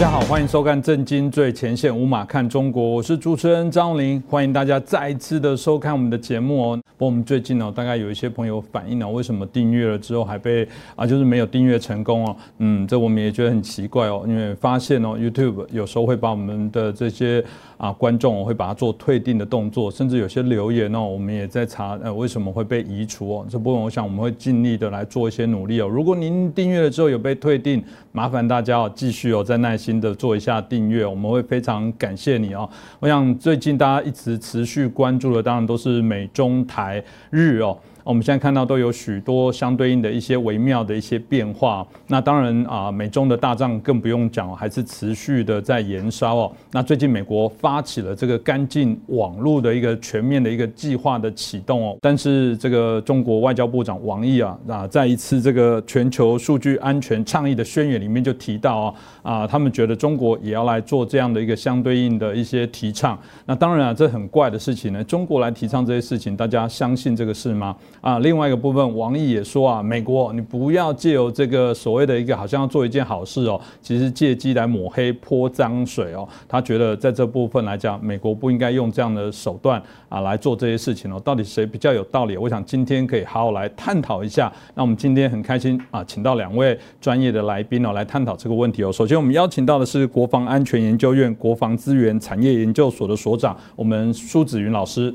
大家好，欢迎收看《震惊最前线》，无马看中国，我是主持人张林，欢迎大家再一次的收看我们的节目哦。不过我们最近呢，大概有一些朋友反映了，为什么订阅了之后还被啊，就是没有订阅成功哦？嗯，这我们也觉得很奇怪哦，因为发现哦，YouTube 有时候会把我们的这些。啊，观众会把它做退订的动作，甚至有些留言哦，我们也在查，呃，为什么会被移除哦？这部分我想我们会尽力的来做一些努力哦。如果您订阅了之后有被退订，麻烦大家哦，继续哦，再耐心的做一下订阅，我们会非常感谢你哦。我想最近大家一直持续关注的，当然都是美中台日哦。我们现在看到都有许多相对应的一些微妙的一些变化。那当然啊，美中的大战更不用讲，还是持续的在燃烧哦。那最近美国发起了这个干净网络的一个全面的一个计划的启动哦。但是这个中国外交部长王毅啊那，在一次这个全球数据安全倡议的宣言里面就提到啊啊，他们觉得中国也要来做这样的一个相对应的一些提倡。那当然啊，这很怪的事情呢，中国来提倡这些事情，大家相信这个事吗？啊，另外一个部分，王毅也说啊，美国你不要借由这个所谓的一个好像要做一件好事哦，其实借机来抹黑泼脏水哦。他觉得在这部分来讲，美国不应该用这样的手段啊来做这些事情哦。到底谁比较有道理？我想今天可以好好来探讨一下。那我们今天很开心啊，请到两位专业的来宾哦来探讨这个问题哦。首先我们邀请到的是国防安全研究院国防资源产业研究所的所长，我们苏子云老师。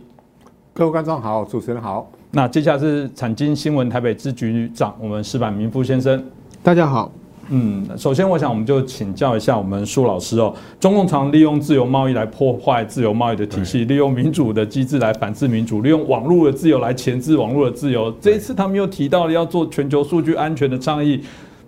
各位观众好，主持人好。那接下来是产经新闻台北支局长，我们石板明夫先生。大家好。嗯，首先我想我们就请教一下我们苏老师哦。中共常利用自由贸易来破坏自由贸易的体系，利用民主的机制来反制民主，利用网络的自由来钳制网络的自由。这一次他们又提到了要做全球数据安全的倡议。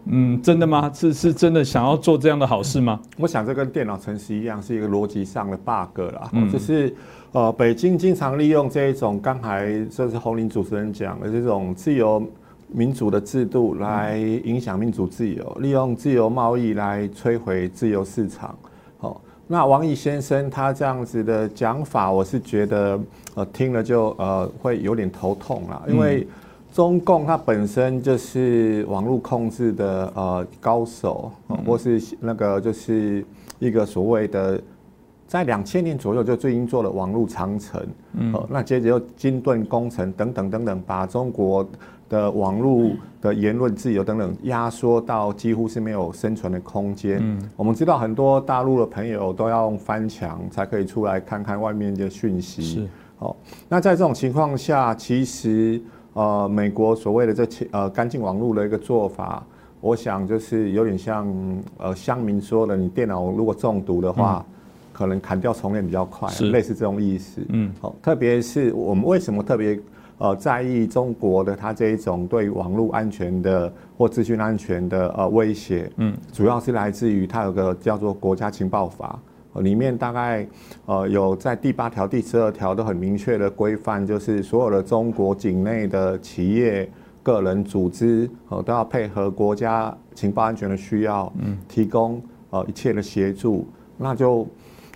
嗯，真的吗？是是真的想要做这样的好事吗？我想这跟电脑程式一样，是一个逻辑上的 bug 啦。嗯，就是呃，北京经常利用这一种刚才这是红林主持人讲的这种自由民主的制度来影响民主自由，利用自由贸易来摧毁自由市场。好，那王毅先生他这样子的讲法，我是觉得呃听了就呃会有点头痛了，因为。中共它本身就是网络控制的呃高手，或是那个就是一个所谓的，在两千年左右就最近做了网络长城，嗯，那接着又金盾工程等等等等，把中国的网络的言论自由等等压缩到几乎是没有生存的空间。嗯，我们知道很多大陆的朋友都要用翻墙才可以出来看看外面的讯息。是，哦，那在这种情况下，其实。呃，美国所谓的这呃干净网络的一个做法，我想就是有点像呃乡民说的，你电脑如果中毒的话，可能砍掉重练比较快，类似这种意思。嗯，好，特别是我们为什么特别呃在意中国的它这一种对网络安全的或资讯安全的呃威胁？嗯，主要是来自于它有个叫做国家情报法。里面大概，呃，有在第八条、第十二条都很明确的规范，就是所有的中国境内的企业、个人、组织，呃，都要配合国家情报安全的需要，嗯，提供呃一切的协助。那就，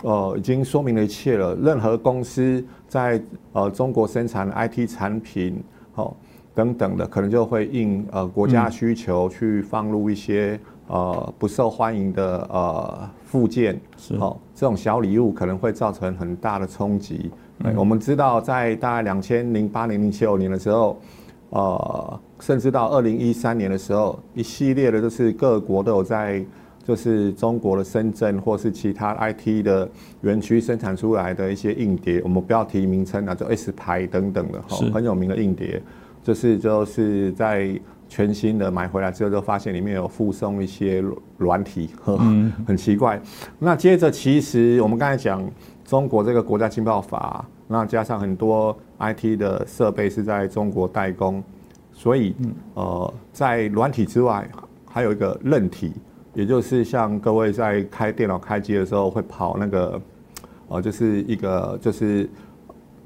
呃，已经说明了一切了。任何公司在呃中国生产的 IT 产品，哦，等等的，可能就会应呃国家需求去放入一些。呃，不受欢迎的呃附件，是哦，这种小礼物可能会造成很大的冲击。我们知道，在大概两千零八年、零七年的时候，呃，甚至到二零一三年的时候，一系列的就是各国都有在，就是中国的深圳或是其他 IT 的园区生产出来的一些硬碟，我们不要提名称啊，就 S 牌等等的，哈，很有名的硬碟，就是就是在。全新的买回来之后，就发现里面有附送一些软体，很奇怪。那接着，其实我们刚才讲中国这个国家情报法，那加上很多 IT 的设备是在中国代工，所以呃，在软体之外，还有一个韧体，也就是像各位在开电脑开机的时候会跑那个，呃，就是一个就是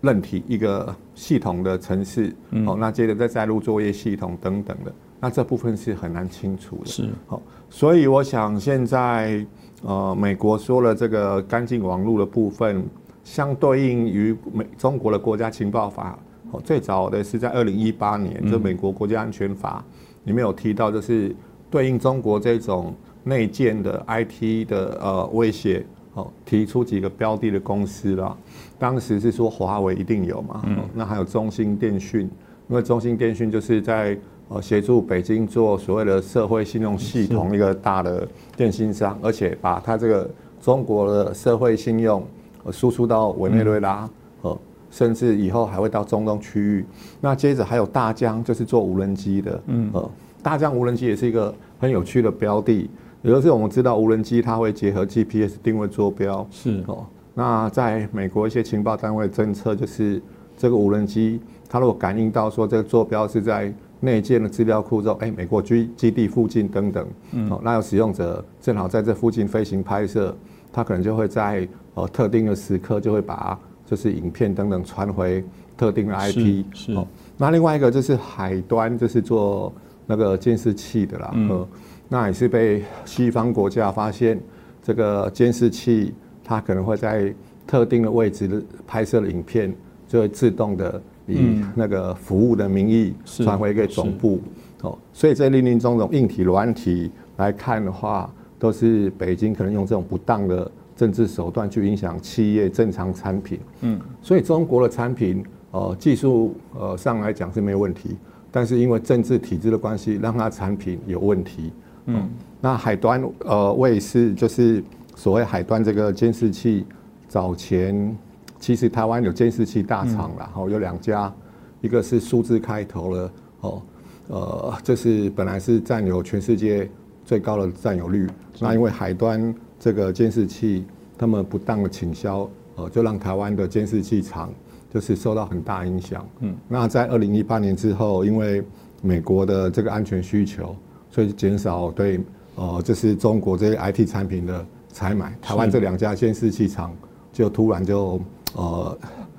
韧体一个。系统的城市，哦，那接着再载入作业系统等等的，那这部分是很难清除的。是，好，所以我想现在，呃，美国说了这个干净网络的部分，相对应于美中国的国家情报法，哦，最早的是在二零一八年，就美国国家安全法里面有提到，就是对应中国这种内建的 IT 的呃威胁。哦，提出几个标的的公司啦，当时是说华为一定有嘛，嗯那还有中兴电讯，因为中兴电讯就是在呃协助北京做所谓的社会信用系统一个大的电信商，而且把它这个中国的社会信用输出到委内瑞拉，呃，甚至以后还会到中东区域。那接着还有大疆，就是做无人机的，嗯，呃，大疆无人机也是一个很有趣的标的。有的是我们知道无人机它会结合 GPS 定位坐标，是哦。那在美国一些情报单位侦测，就是这个无人机它如果感应到说这个坐标是在内建的资料库中，哎，美国基基地附近等等，嗯，那有使用者正好在这附近飞行拍摄，它可能就会在呃特定的时刻就会把就是影片等等传回特定的 IP，是哦。那另外一个就是海端，就是做那个监视器的啦，嗯。那也是被西方国家发现，这个监视器它可能会在特定的位置拍摄的影片，就会自动的以那个服务的名义传回给总部。哦，所以这林林总总硬体、软体来看的话，都是北京可能用这种不当的政治手段去影响企业正常产品。嗯，所以中国的产品，呃，技术呃上来讲是没有问题，但是因为政治体制的关系，让它产品有问题。嗯，那海端呃，我也是就是所谓海端这个监视器，早前其实台湾有监视器大厂了，哦，有两家，一个是数字开头的，哦。呃，这是本来是占有全世界最高的占有率，那因为海端这个监视器他们不当的倾销，呃，就让台湾的监视器厂就是受到很大影响。嗯，那在二零一八年之后，因为美国的这个安全需求，所以减少对呃，就是中国这些 IT 产品的采买，台湾这两家监视器厂就突然就呃。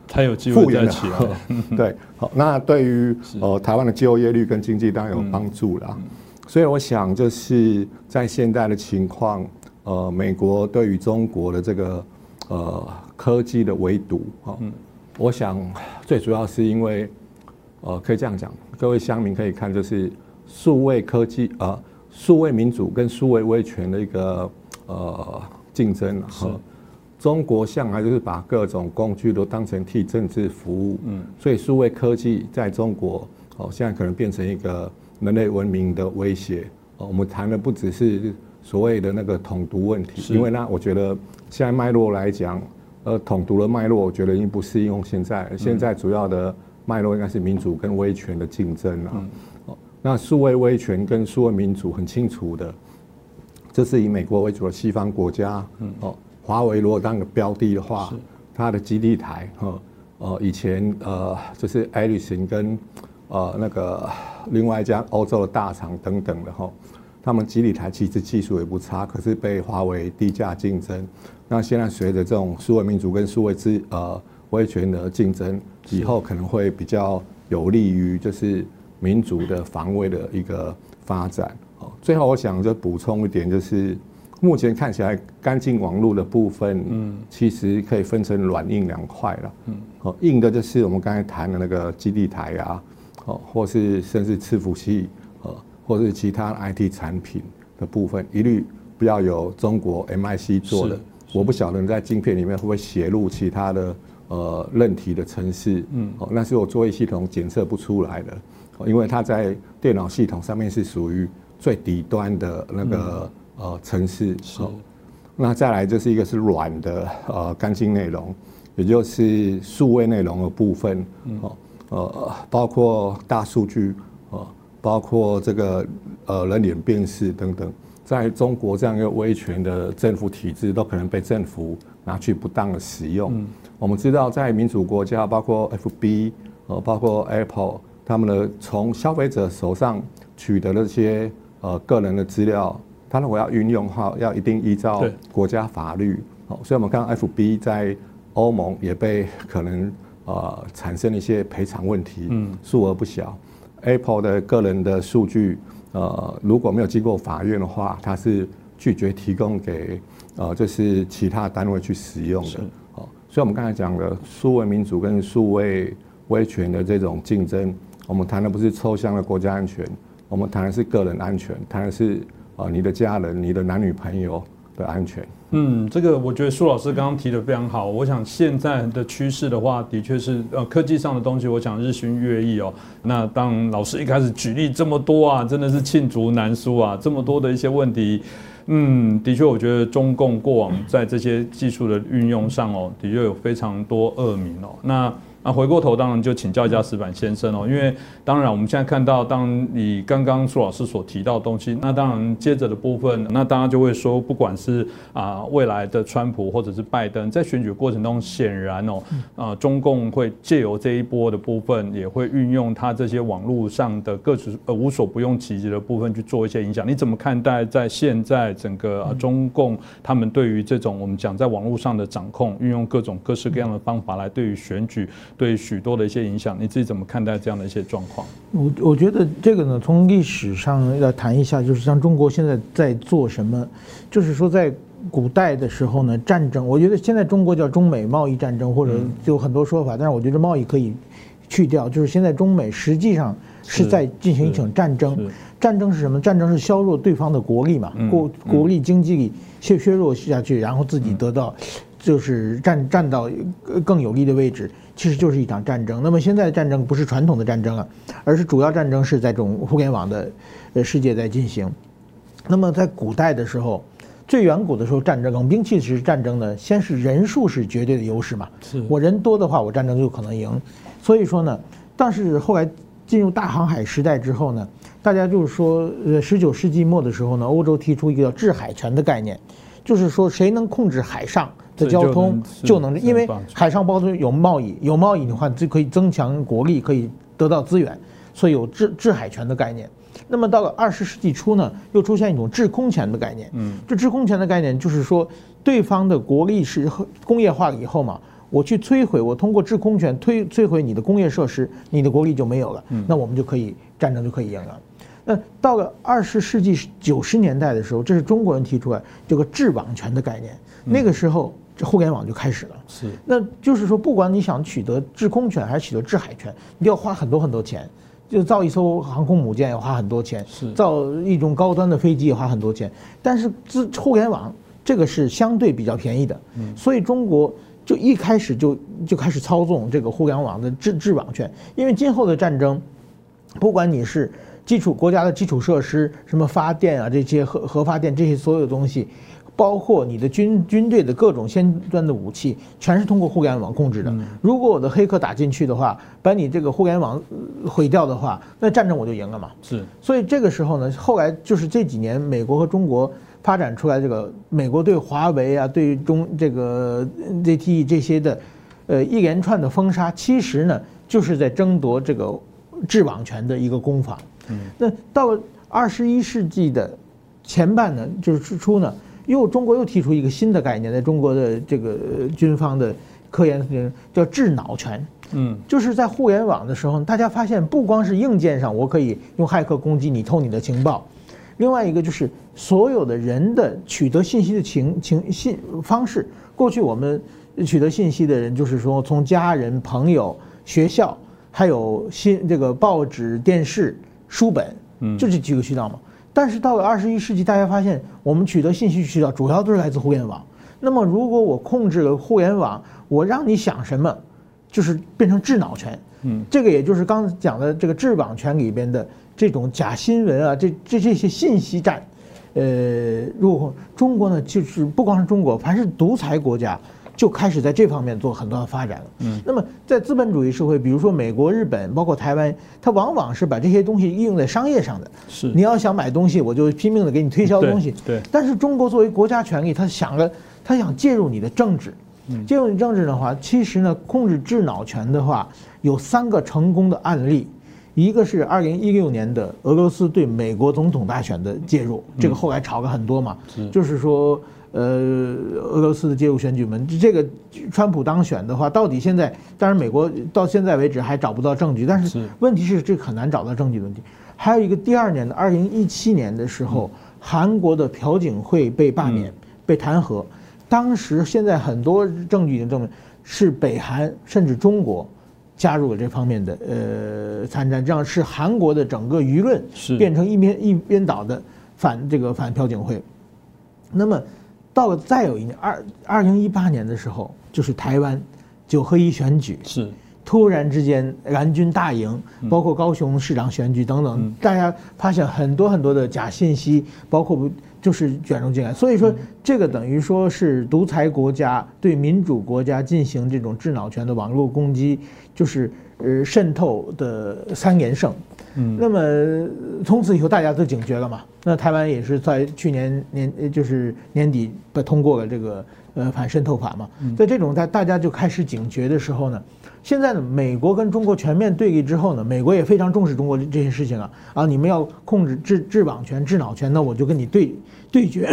才有机会再起来。*laughs* 对，好，那对于呃台湾的就业率跟经济当然有帮助了。所以我想，就是在现在的情况，呃，美国对于中国的这个呃科技的围堵啊，我想最主要是因为呃可以这样讲，各位乡民可以看，就是数位科技啊，数位民主跟数位威权的一个呃竞争和。中国向来就是把各种工具都当成替政治服务，嗯，所以数位科技在中国哦，现在可能变成一个人类文明的威胁哦。我们谈的不只是所谓的那个统独问题，因为那我觉得现在脉络来讲，呃，统独的脉络，我觉得已经不适用现在。现在主要的脉络应该是民主跟威权的竞争了。哦，那数位威权跟数位民主很清楚的，这是以美国为主的西方国家，嗯，哦。华为如果当个标的的话，它的基地台，哈，呃，以前呃，就是艾立森跟呃那个另外一家欧洲的大厂等等的哈，他们基地台其实技术也不差，可是被华为低价竞争。那现在随着这种数位民主跟数位资呃威权的竞争，以后可能会比较有利于就是民族的防卫的一个发展。哦，最后我想就补充一点就是。目前看起来，干净网络的部分，嗯，其实可以分成软硬两块了，嗯，哦，硬的就是我们刚才谈的那个基地台啊，哦，或是甚至伺服器，呃，或是其他 IT 产品的部分，一律不要有中国 MIC 做的。我不晓得你在晶片里面会不会写入其他的呃韧体的程式，嗯，哦，那是我作业系统检测不出来的，因为它在电脑系统上面是属于最底端的那个。呃，城市是，那再来就是一个是软的呃干净内容，也就是数位内容的部分，哦，呃，包括大数据，呃，包括这个呃人脸辨识等等，在中国这样一个威权的政府体制，都可能被政府拿去不当的使用。我们知道，在民主国家，包括 FB，呃，包括 Apple，他们的从消费者手上取得那些呃个人的资料。他如果要运用的话，要一定依照国家法律。好，所以我们看 F B 在欧盟也被可能呃产生一些赔偿问题，嗯，数额不小。Apple 的个人的数据，呃，如果没有经过法院的话，它是拒绝提供给呃就是其他单位去使用的。好，所以我们刚才讲的数位民主跟数位威权的这种竞争，我们谈的不是抽象的国家安全，我们谈的是个人安全，谈的是。啊，你的家人、你的男女朋友的安全。嗯，这个我觉得苏老师刚刚提的非常好。我想现在的趋势的话，的确是呃科技上的东西，我想日新月异哦。那当老师一开始举例这么多啊，真的是罄竹难书啊，这么多的一些问题。嗯，的确，我觉得中共过往在这些技术的运用上哦，的确有非常多恶名哦。那那回过头，当然就请教一下石板先生哦，因为当然我们现在看到，当你刚刚苏老师所提到的东西，那当然接着的部分，那大家就会说，不管是啊未来的川普或者是拜登，在选举过程中，显然哦，啊中共会借由这一波的部分，也会运用他这些网络上的各种呃无所不用其极的部分去做一些影响。你怎么看待在现在整个中共他们对于这种我们讲在网络上的掌控，运用各种各式各样的方法来对于选举？对许多的一些影响，你自己怎么看待这样的一些状况？我我觉得这个呢，从历史上要谈一下，就是像中国现在在做什么，就是说在古代的时候呢，战争，我觉得现在中国叫中美贸易战争，或者有很多说法，但是我觉得贸易可以去掉，就是现在中美实际上是在进行一场战争。战争是什么？战争是削弱对方的国力嘛，国国力、经济力削削弱下去，然后自己得到，就是站站到更有利的位置，其实就是一场战争。那么现在的战争不是传统的战争啊，而是主要战争是在这种互联网的呃世界在进行。那么在古代的时候，最远古的时候，战争冷兵器时战争呢，先是人数是绝对的优势嘛，是我人多的话，我战争就可能赢。所以说呢，但是后来进入大航海时代之后呢。大家就是说，呃，十九世纪末的时候呢，欧洲提出一个叫制海权的概念，就是说谁能控制海上的交通，就能，因为海上包括有贸易，有贸易的话就可以增强国力，可以得到资源，所以有制制海权的概念。那么到了二十世纪初呢，又出现一种制空权的概念。嗯，这制空权的概念就是说，对方的国力是工业化了以后嘛，我去摧毁，我通过制空权推摧毁你的工业设施，你的国力就没有了，那我们就可以战争就可以赢了。那到了二十世纪九十年代的时候，这是中国人提出来这个制网权的概念。那个时候，这互联网就开始了。是，那就是说，不管你想取得制空权还是取得制海权，你要花很多很多钱。就造一艘航空母舰要花很多钱，是造一种高端的飞机也花很多钱。但是自互联网这个是相对比较便宜的，嗯所以中国就一开始就就开始操纵这个互联网的制制网权。因为今后的战争，不管你是基础国家的基础设施，什么发电啊，这些核核发电这些所有东西，包括你的军军队的各种先端的武器，全是通过互联网控制的。如果我的黑客打进去的话，把你这个互联网毁掉的话，那战争我就赢了嘛。是。所以这个时候呢，后来就是这几年，美国和中国发展出来这个，美国对华为啊，对中这个 ZTE 这些的，呃，一连串的封杀，其实呢，就是在争夺这个制网权的一个攻防。那到了二十一世纪的前半呢，就是之初呢，又中国又提出一个新的概念，在中国的这个军方的科研叫智脑权。嗯，就是在互联网的时候，大家发现不光是硬件上我可以用骇客攻击你偷你的情报，另外一个就是所有的人的取得信息的情情信方式。过去我们取得信息的人，就是说从家人、朋友、学校，还有新这个报纸、电视。书本，嗯，就这几个渠道嘛。但是到了二十一世纪，大家发现我们取得信息渠道主要都是来自互联网。那么如果我控制了互联网，我让你想什么，就是变成智脑权。嗯，这个也就是刚讲的这个智网权里边的这种假新闻啊，这这这些信息战。呃，如果中国呢，就是不光是中国，凡是独裁国家。就开始在这方面做很多的发展了。嗯，那么在资本主义社会，比如说美国、日本，包括台湾，它往往是把这些东西应用在商业上的。是，你要想买东西，我就拼命的给你推销东西。对。但是中国作为国家权力，他想了，他想介入你的政治。嗯。介入你政治的话，其实呢，控制智脑权的话，有三个成功的案例。一个是二零一六年的俄罗斯对美国总统大选的介入，这个后来炒了很多嘛。是。就是说。呃，俄罗斯的介入选举门，这个川普当选的话，到底现在，当然美国到现在为止还找不到证据，但是问题是这很难找到证据的问题。还有一个第二年的二零一七年的时候，韩国的朴槿惠被罢免、被弹劾，当时现在很多证据已经证明是北韩甚至中国加入了这方面的呃参战，这样是韩国的整个舆论变成一边一边倒的反这个反朴槿惠，那么。到了再有一年，二二零一八年的时候，就是台湾九合一选举，是突然之间蓝军大赢，包括高雄市长选举等等，大家发现很多很多的假信息，包括不就是卷入进来，所以说这个等于说是独裁国家对民主国家进行这种智脑权的网络攻击，就是呃渗透的三连胜。嗯，那么从此以后大家都警觉了嘛？那台湾也是在去年年就是年底被通过了这个呃反渗透法嘛。在这种在大家就开始警觉的时候呢，现在呢美国跟中国全面对立之后呢，美国也非常重视中国这些事情啊啊！你们要控制制制网权、制脑权，那我就跟你对 *coughs* 对决。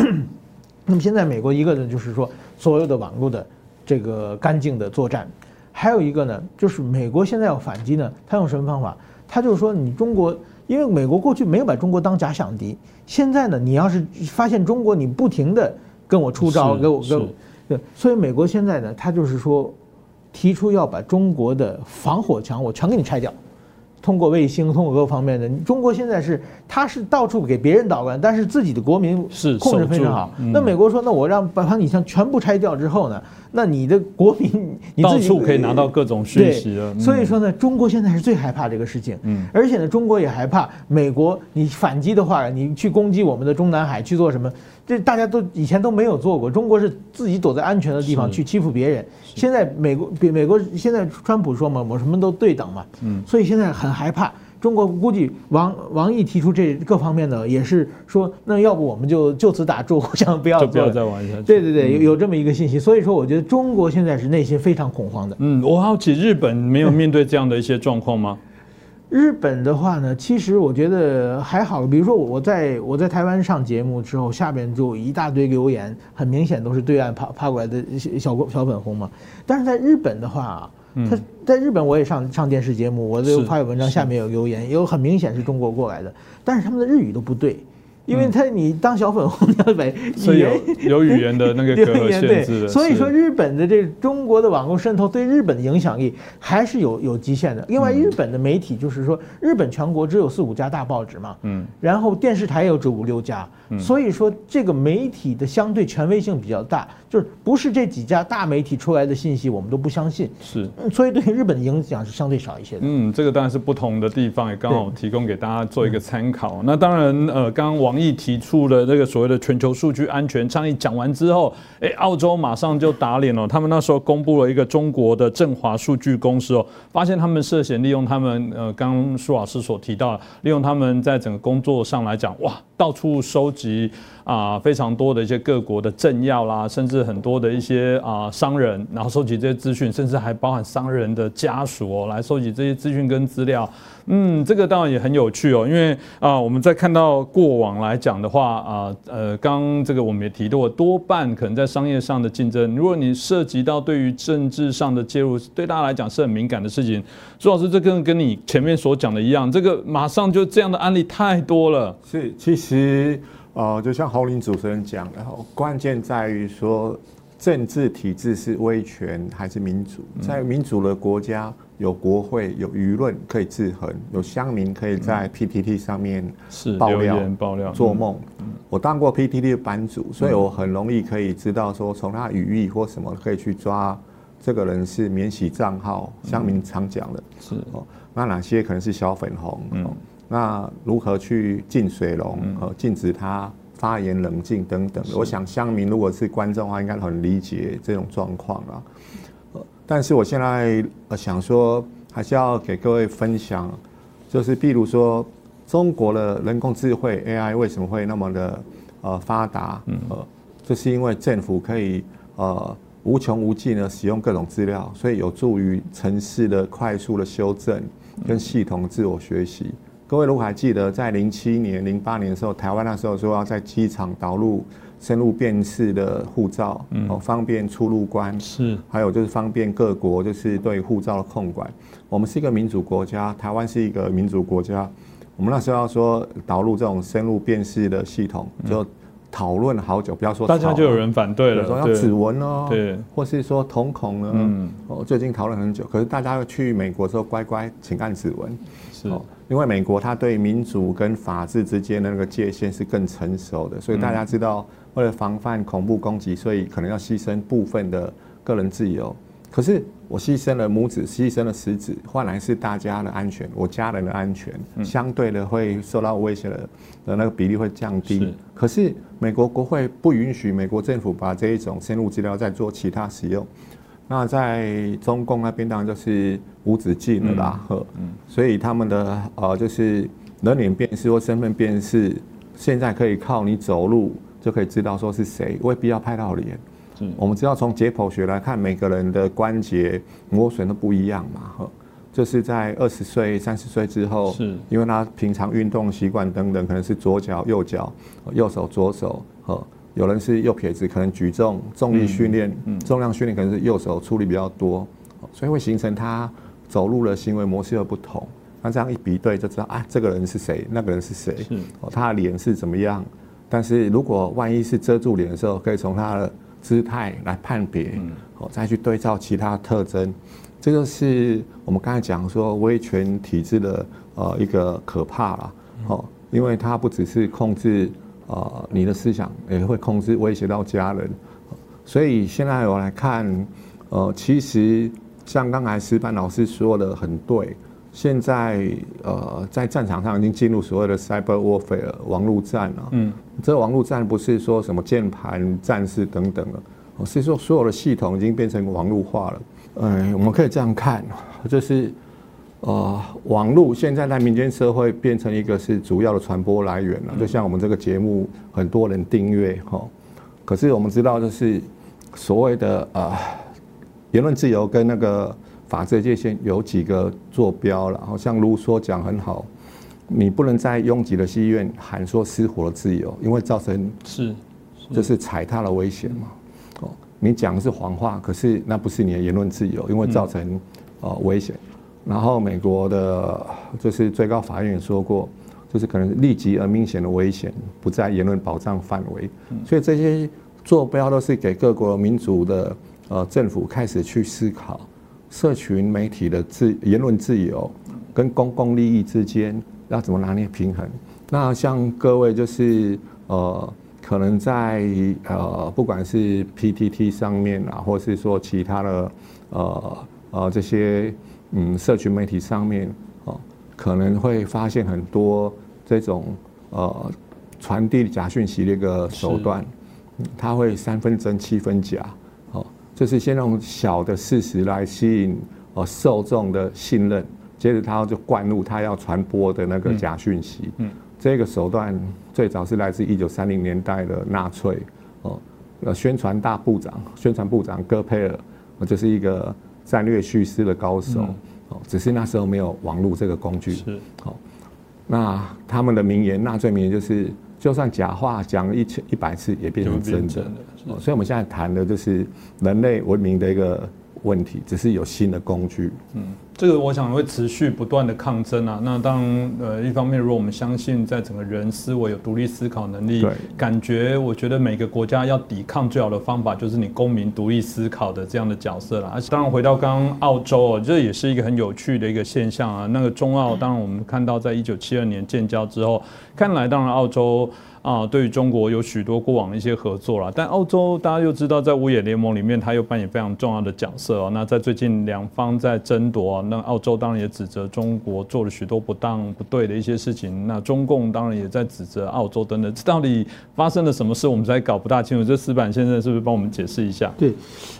那么现在美国一个呢就是说所有的网络的这个干净的作战，还有一个呢就是美国现在要反击呢，他用什么方法？他就是说，你中国，因为美国过去没有把中国当假想敌，现在呢，你要是发现中国，你不停的跟我出招，跟我，跟我，对，所以美国现在呢，他就是说，提出要把中国的防火墙我全给你拆掉。通过卫星，通过各方面的，中国现在是，他是到处给别人捣乱，但是自己的国民是控制非常好。那美国说，那我让把你像全部拆掉之后呢，那你的国民 *laughs* 你到处可以拿到各种讯息了。所以说呢，中国现在是最害怕这个事情。嗯，而且呢，中国也害怕美国你反击的话，你去攻击我们的中南海去做什么？这大家都以前都没有做过，中国是自己躲在安全的地方去欺负别人。现在美国比美国现在川普说嘛，我什么都对等嘛，嗯，所以现在很害怕。中国估计王王毅提出这各方面的，也是说，那要不我们就就此打住，*laughs* 互相不要不要再玩下去。对对对，有有这么一个信息。所以说，我觉得中国现在是内心非常恐慌的。嗯，我好奇日本没有面对这样的一些状况吗？日本的话呢，其实我觉得还好。比如说，我在我在台湾上节目之后，下边就一大堆留言，很明显都是对岸爬爬过来的小小粉红嘛。但是在日本的话，他在日本我也上上电视节目，我就发有文章，下面有留言，有很明显是中国过来的，但是他们的日语都不对。因为他你当小粉红，你要把 *laughs* 语言有语言的那个 *laughs* 隔阂限制所以说日本的这中国的网络渗透对日本的影响力还是有有极限的。另外，日本的媒体就是说，日本全国只有四五家大报纸嘛，嗯，然后电视台也有只五六家，所以说这个媒体的相对权威性比较大，就是不是这几家大媒体出来的信息我们都不相信，是，所以对日本的影响是相对少一些的。嗯，这个当然是不同的地方，也刚好提供给大家做一个参考。那当然，呃，刚刚王。毅提出了这个所谓的全球数据安全倡议，讲完之后，哎，澳洲马上就打脸了。他们那时候公布了一个中国的振华数据公司哦，发现他们涉嫌利用他们呃，刚刚苏老师所提到，利用他们在整个工作上来讲，哇，到处收集。啊，非常多的一些各国的政要啦，甚至很多的一些啊商人，然后收集这些资讯，甚至还包含商人的家属哦，来收集这些资讯跟资料。嗯，这个当然也很有趣哦，因为啊，我们在看到过往来讲的话啊，呃，刚这个我们也提到，多半可能在商业上的竞争，如果你涉及到对于政治上的介入，对大家来讲是很敏感的事情。朱老师，这跟跟你前面所讲的一样，这个马上就这样的案例太多了。是，其实。哦，就像侯林主持人讲的，关键在于说政治体制是威权还是民主。在民主的国家，有国会、有舆论可以制衡，有乡民可以在 PTT 上面爆料、爆料、做梦。我当过 PTT 的版主，所以我很容易可以知道说，从他语义或什么可以去抓这个人是免洗账号。乡民常讲的是哦，那哪些可能是小粉红？嗯。那如何去禁水龙和禁止它发言冷静等等？我想乡民如果是观众的话，应该很理解这种状况啊。但是我现在想说，还是要给各位分享，就是比如说中国的人工智慧 AI 为什么会那么的呃发达？呃，这是因为政府可以呃无穷无尽的使用各种资料，所以有助于城市的快速的修正跟系统自我学习。各位如果还记得，在零七年、零八年的时候，台湾那时候说要在机场导入深入辨识的护照，哦，方便出入关，是，还有就是方便各国就是对护照的控管。我们是一个民主国家，台湾是一个民主国家，我们那时候要说导入这种深入辨识的系统，就讨论好久，不要说大家就有人反对了，说要指纹哦，对，或是说瞳孔呢，嗯，哦，最近讨论很久，可是大家去美国之后乖乖请按指纹，是。因为美国它对民主跟法治之间的那个界限是更成熟的，所以大家知道，为了防范恐怖攻击，所以可能要牺牲部分的个人自由。可是我牺牲了拇指，牺牲了食指，换来是大家的安全，我家人的安全，相对的会受到威胁的的那个比例会降低。可是美国国会不允许美国政府把这一种生物资料再做其他使用。那在中共那边当然就是无止境的啦，呵，所以他们的呃就是人脸辨识或身份辨识，现在可以靠你走路就可以知道说是谁，未必要拍到脸。我们知道从解剖学来看，每个人的关节磨损都不一样嘛，呵，就是在二十岁、三十岁之后，是。因为他平常运动习惯等等，可能是左脚、右脚、右手、左手，呵。有人是右撇子，可能举重、重力训练、重量训练可能是右手出力比较多，所以会形成他走路的行为模式的不同。那这样一比对就知道啊，这个人是谁，那个人是谁，哦，他的脸是怎么样？但是如果万一是遮住脸的时候，可以从他的姿态来判别，哦，再去对照其他特征，这个是我们刚才讲说威权体制的呃一个可怕啦，哦，因为它不只是控制呃你的思想，也会控制威胁到家人，所以现在我来看，呃，其实像刚才石板老师说的很对。现在呃，在战场上已经进入所谓的 cyber warfare 网络战了。嗯，这个网络战不是说什么键盘战士等等了，是说所有的系统已经变成网络化了。呃，我们可以这样看，就是呃，网络现在在民间社会变成一个是主要的传播来源了。就像我们这个节目，很多人订阅哈，可是我们知道，就是所谓的呃，言论自由跟那个。法治界限有几个坐标了，好像卢梭讲很好，你不能在拥挤的戏院喊说失火的自由，因为造成是就是踩踏的危险嘛。哦，你讲的是谎话，可是那不是你的言论自由，因为造成呃危险。然后美国的就是最高法院也说过，就是可能立即而明显的危险不在言论保障范围，所以这些坐标都是给各国民主的呃政府开始去思考。社群媒体的自言论自由跟公共利益之间要怎么拿捏平衡？那像各位就是呃，可能在呃，不管是 PTT 上面啊，或是说其他的呃呃这些嗯社群媒体上面哦，可能会发现很多这种呃传递假讯息的一个手段，它会三分真七分假哦。就是先用小的事实来吸引呃受众的信任，接着他就灌入他要传播的那个假讯息。嗯，这个手段最早是来自一九三零年代的纳粹哦，呃，宣传大部长、宣传部长戈佩尔，就是一个战略叙事的高手哦，只是那时候没有网络这个工具。是，哦，那他们的名言，纳粹名言就是。就算假话讲一千一百次，也变成真的。所以，我们现在谈的就是人类文明的一个问题，只是有新的工具。嗯，这个我想会持续不断的抗争啊。那当呃一方面，如果我们相信在整个人思维有独立思考能力，感觉我觉得每个国家要抵抗最好的方法就是你公民独立思考的这样的角色了。而且，当然回到刚刚澳洲哦，这也是一个很有趣的一个现象啊。那个中澳，当然我们看到在一九七二年建交之后。看来，当然，澳洲啊，对于中国有许多过往的一些合作了。但澳洲大家又知道，在五眼联盟里面，它又扮演非常重要的角色哦。那在最近两方在争夺，那澳洲当然也指责中国做了许多不当不对的一些事情。那中共当然也在指责澳洲等等。这到底发生了什么事？我们在搞不大清楚。这石板先生是不是帮我们解释一下？对，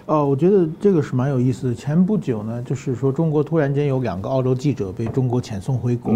呃，我觉得这个是蛮有意思的。前不久呢，就是说中国突然间有两个澳洲记者被中国遣送回国。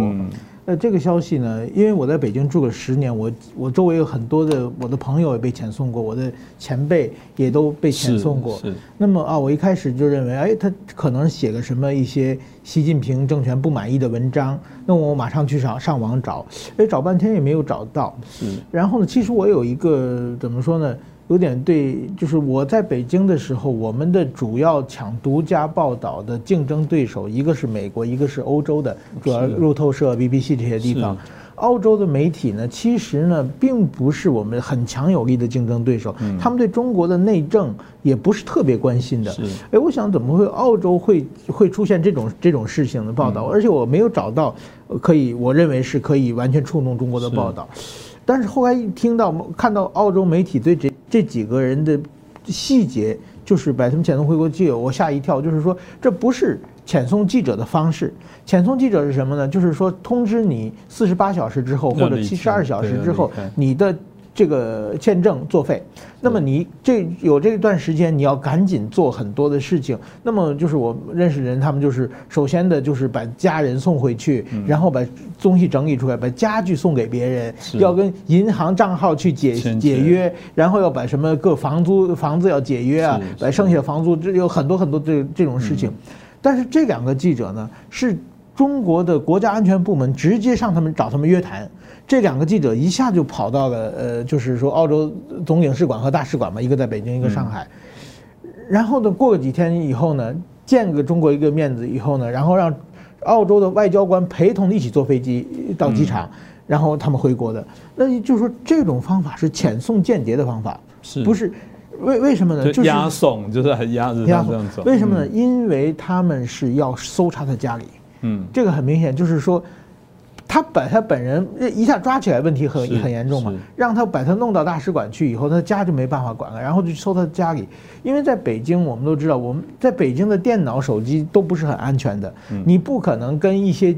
那这个消息呢？因为我在北京住了十年，我我周围有很多的我的朋友也被遣送过，我的前辈也都被遣送过。是。那么啊，我一开始就认为，哎，他可能写个什么一些习近平政权不满意的文章。那我马上去上上网找，哎，找半天也没有找到。是。然后呢，其实我有一个怎么说呢？有点对，就是我在北京的时候，我们的主要抢独家报道的竞争对手，一个是美国，一个是欧洲的，主要路透社、BBC 这些地方。澳洲的媒体呢，其实呢，并不是我们很强有力的竞争对手，他们对中国的内政也不是特别关心的。哎，我想怎么会澳洲会会出现这种这种事情的报道？而且我没有找到可以，我认为是可以完全触动中国的报道。但是后来一听到看到澳洲媒体对这这几个人的细节，就是把他们遣送回国记者，我吓一跳。就是说，这不是遣送记者的方式。遣送记者是什么呢？就是说，通知你四十八小时之后或者七十二小时之后，你的。这个签证作废，那么你这有这段时间，你要赶紧做很多的事情。那么就是我认识人，他们就是首先的就是把家人送回去，然后把东西整理出来，把家具送给别人，要跟银行账号去解解约，然后要把什么各房租房子要解约啊，把剩下的房租这有很多很多这这种事情。但是这两个记者呢，是中国的国家安全部门直接上他们找他们约谈。这两个记者一下就跑到了，呃，就是说澳洲总领事馆和大使馆嘛，一个在北京，一个上海。然后呢，过个几天以后呢，见个中国一个面子以后呢，然后让澳洲的外交官陪同一起坐飞机到机场，然后他们回国的。那就是说，这种方法是遣送间谍的方法，是不是？为为什么呢？就押送，就是很押着他这样走。为什么呢？因为他们是要搜查他家里。嗯，这个很明显，就是说，他把他本人一下抓起来，问题很很严重嘛。让他把他弄到大使馆去以后，他家就没办法管了，然后就搜他家里。因为在北京，我们都知道，我们在北京的电脑、手机都不是很安全的。你不可能跟一些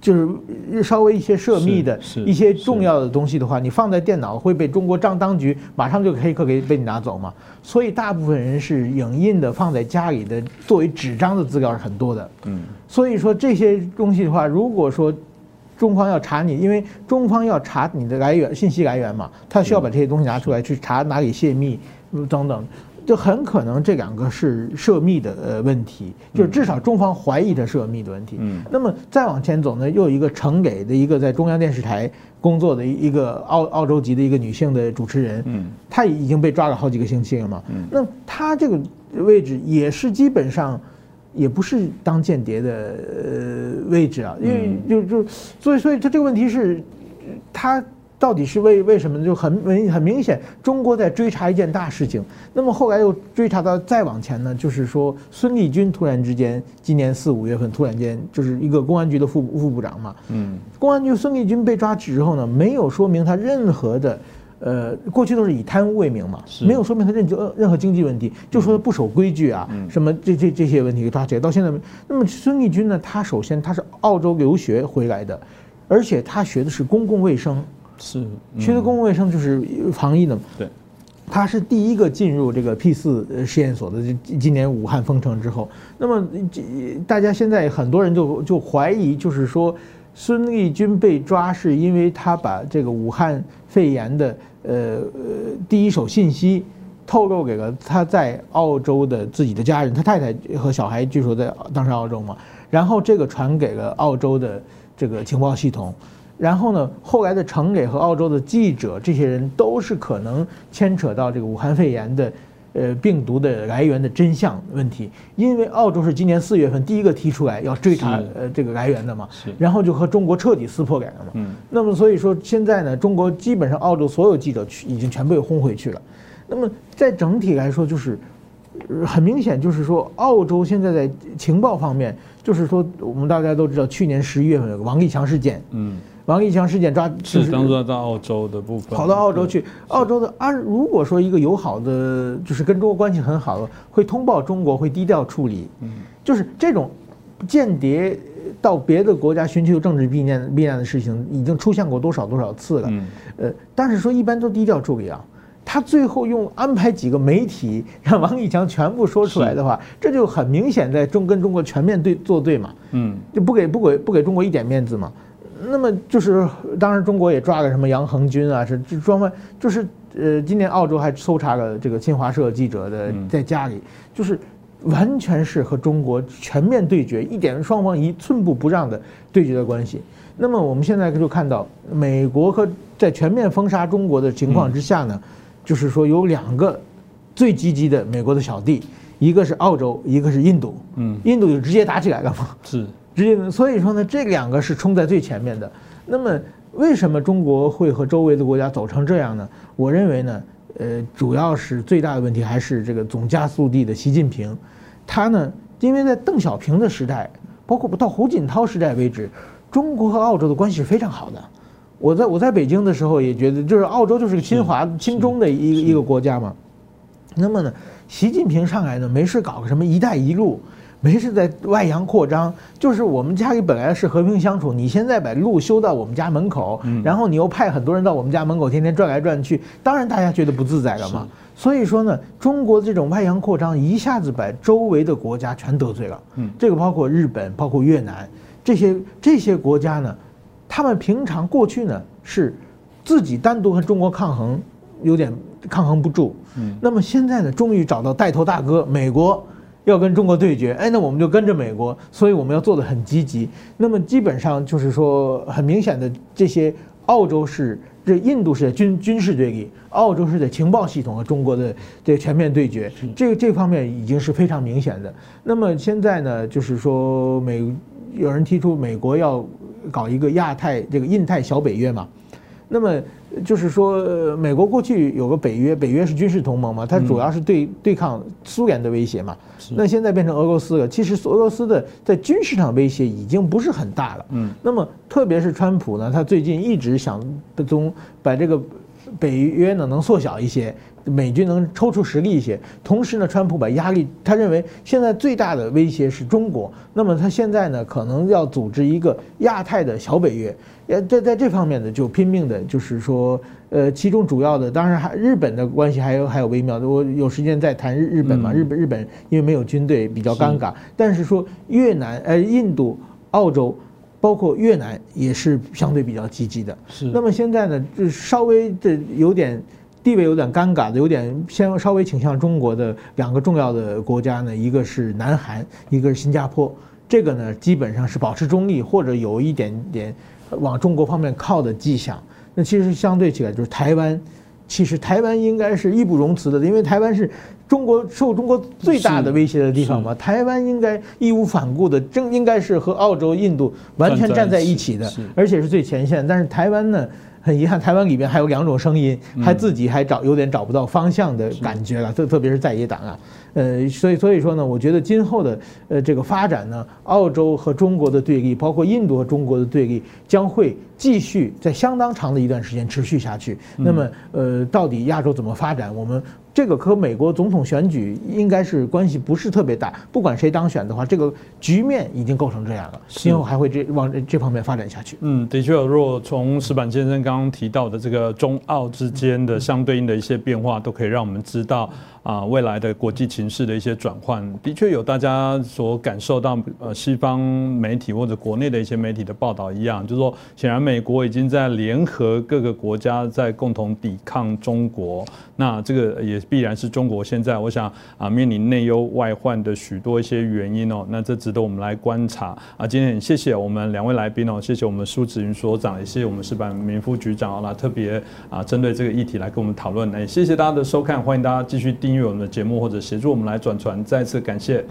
就是稍微一些涉密的一些重要的东西的话，你放在电脑会被中国当当局马上就黑客给被你拿走嘛。所以大部分人是影印的，放在家里的作为纸张的资料是很多的。嗯，所以说这些东西的话，如果说中方要查你，因为中方要查你的来源信息来源嘛，他需要把这些东西拿出来去查哪里泄密等等。就很可能这两个是涉密的呃问题，就是至少中方怀疑的涉密的问题。嗯，那么再往前走呢，又有一个呈给的一个在中央电视台工作的一个澳澳洲籍的一个女性的主持人，嗯，她已经被抓了好几个星期了嘛。嗯，那她这个位置也是基本上也不是当间谍的呃位置啊，因为就就所以所以他这个问题是他。到底是为为什么就很明很明显，中国在追查一件大事情。那么后来又追查到再往前呢，就是说孙立军突然之间，今年四五月份突然间就是一个公安局的副副部长嘛。嗯。公安局孙立军被抓之后呢，没有说明他任何的，呃，过去都是以贪污为名嘛，没有说明他任何任何经济问题，就说他不守规矩啊，什么这这这些问题给抓起来。到现在，那么孙立军呢，他首先他是澳洲留学回来的，而且他学的是公共卫生。是，学的公共卫生就是防疫的嘛。对，他是第一个进入这个 P 四实验所的。今年武汉封城之后，那么大家现在很多人就就怀疑，就是说孙立军被抓是因为他把这个武汉肺炎的呃呃第一手信息透露给了他在澳洲的自己的家人，他太太和小孩据说在当时澳洲嘛，然后这个传给了澳洲的这个情报系统。然后呢，后来的呈给和澳洲的记者，这些人都是可能牵扯到这个武汉肺炎的，呃，病毒的来源的真相问题。因为澳洲是今年四月份第一个提出来要追查呃这个来源的嘛，然后就和中国彻底撕破脸了嘛。嗯。那么所以说现在呢，中国基本上澳洲所有记者去已经全被轰回去了。那么在整体来说，就是很明显，就是说澳洲现在在情报方面，就是说我们大家都知道，去年十一月份有个王立强事件。嗯。王立强事件抓是当做到澳洲的部分，跑到澳洲去。澳洲的啊，如果说一个友好的，就是跟中国关系很好的，会通报中国，会低调处理。嗯，就是这种间谍到别的国家寻求政治避难避难的事情，已经出现过多少多少次了。嗯，呃，但是说一般都低调处理啊。他最后用安排几个媒体让王立强全部说出来的话，这就很明显在中跟中国全面对作对嘛。嗯，就不给不给不给中国一点面子嘛。那么就是，当然中国也抓了什么杨恒军啊，是专门就是呃，今年澳洲还搜查了这个新华社记者的在家里，就是完全是和中国全面对决，一点双方一寸步不让的对决的关系。那么我们现在就看到，美国和在全面封杀中国的情况之下呢，就是说有两个最积极的美国的小弟，一个是澳洲，一个是印度。嗯，印度就直接打起来了嘛。是。直接，所以说呢，这两个是冲在最前面的。那么，为什么中国会和周围的国家走成这样呢？我认为呢，呃，主要是最大的问题还是这个总加速地的习近平，他呢，因为在邓小平的时代，包括到胡锦涛时代为止，中国和澳洲的关系是非常好的。我在我在北京的时候也觉得，就是澳洲就是个亲华亲中的一一个国家嘛。那么呢，习近平上来呢，没事搞个什么“一带一路”。没事，在外洋扩张，就是我们家里本来是和平相处，你现在把路修到我们家门口，然后你又派很多人到我们家门口天天转来转去，当然大家觉得不自在了嘛。所以说呢，中国这种外洋扩张一下子把周围的国家全得罪了。嗯，这个包括日本，包括越南这些这些国家呢，他们平常过去呢是自己单独和中国抗衡，有点抗衡不住。嗯，那么现在呢，终于找到带头大哥美国。要跟中国对决，哎，那我们就跟着美国，所以我们要做的很积极。那么基本上就是说，很明显的，这些澳洲是这印度是军军事对立，澳洲是在情报系统和中国的这全面对决，这个这方面已经是非常明显的。那么现在呢，就是说美有人提出美国要搞一个亚太这个印太小北约嘛，那么就是说，呃美国过去有个北约，北约是军事同盟嘛，它主要是对对抗苏联的威胁嘛。那现在变成俄罗斯了，其实俄罗斯的在军事上威胁已经不是很大了。嗯，那么特别是川普呢，他最近一直想从把这个北约呢能缩小一些。美军能抽出实力一些，同时呢，川普把压力，他认为现在最大的威胁是中国，那么他现在呢，可能要组织一个亚太的小北约，呃，在在这方面呢，就拼命的，就是说，呃，其中主要的，当然还日本的关系还有还有微妙的，我有时间再谈日日本嘛，日本日本因为没有军队比较尴尬，但是说越南、呃印度、澳洲，包括越南也是相对比较积极的，是。那么现在呢，就稍微的有点。地位有点尴尬的，有点先稍微倾向中国的两个重要的国家呢，一个是南韩，一个是新加坡。这个呢，基本上是保持中立或者有一点点往中国方面靠的迹象。那其实相对起来，就是台湾，其实台湾应该是义不容辞的，因为台湾是中国受中国最大的威胁的地方嘛。台湾应该义无反顾的，正应该是和澳洲、印度完全站在一起的，而且是最前线。但是台湾呢？很遗憾，台湾里边还有两种声音，还自己还找有点找不到方向的感觉了，特特别是在野党啊，呃，所以所以说呢，我觉得今后的呃这个发展呢，澳洲和中国的对立，包括印度和中国的对立，将会继续在相当长的一段时间持续下去。那么，呃，到底亚洲怎么发展，我们？这个和美国总统选举应该是关系不是特别大，不管谁当选的话，这个局面已经构成这样了，今后还会这往这方面发展下去。嗯，的确，如果从石板先生刚刚提到的这个中澳之间的相对应的一些变化，都可以让我们知道。啊，未来的国际情势的一些转换，的确有大家所感受到，呃，西方媒体或者国内的一些媒体的报道一样，就是说，显然美国已经在联合各个国家在共同抵抗中国，那这个也必然是中国现在我想啊面临内忧外患的许多一些原因哦，*laughs* 那这值得我们来观察啊。今天很谢谢我们两位来宾哦，谢谢我们苏子云所长，也谢谢我们石板民副局长啊，特别啊针对这个议题来跟我们讨论，也谢谢大家的收看，欢迎大家继续订阅我们的节目或者协助我们来转传，再次感谢。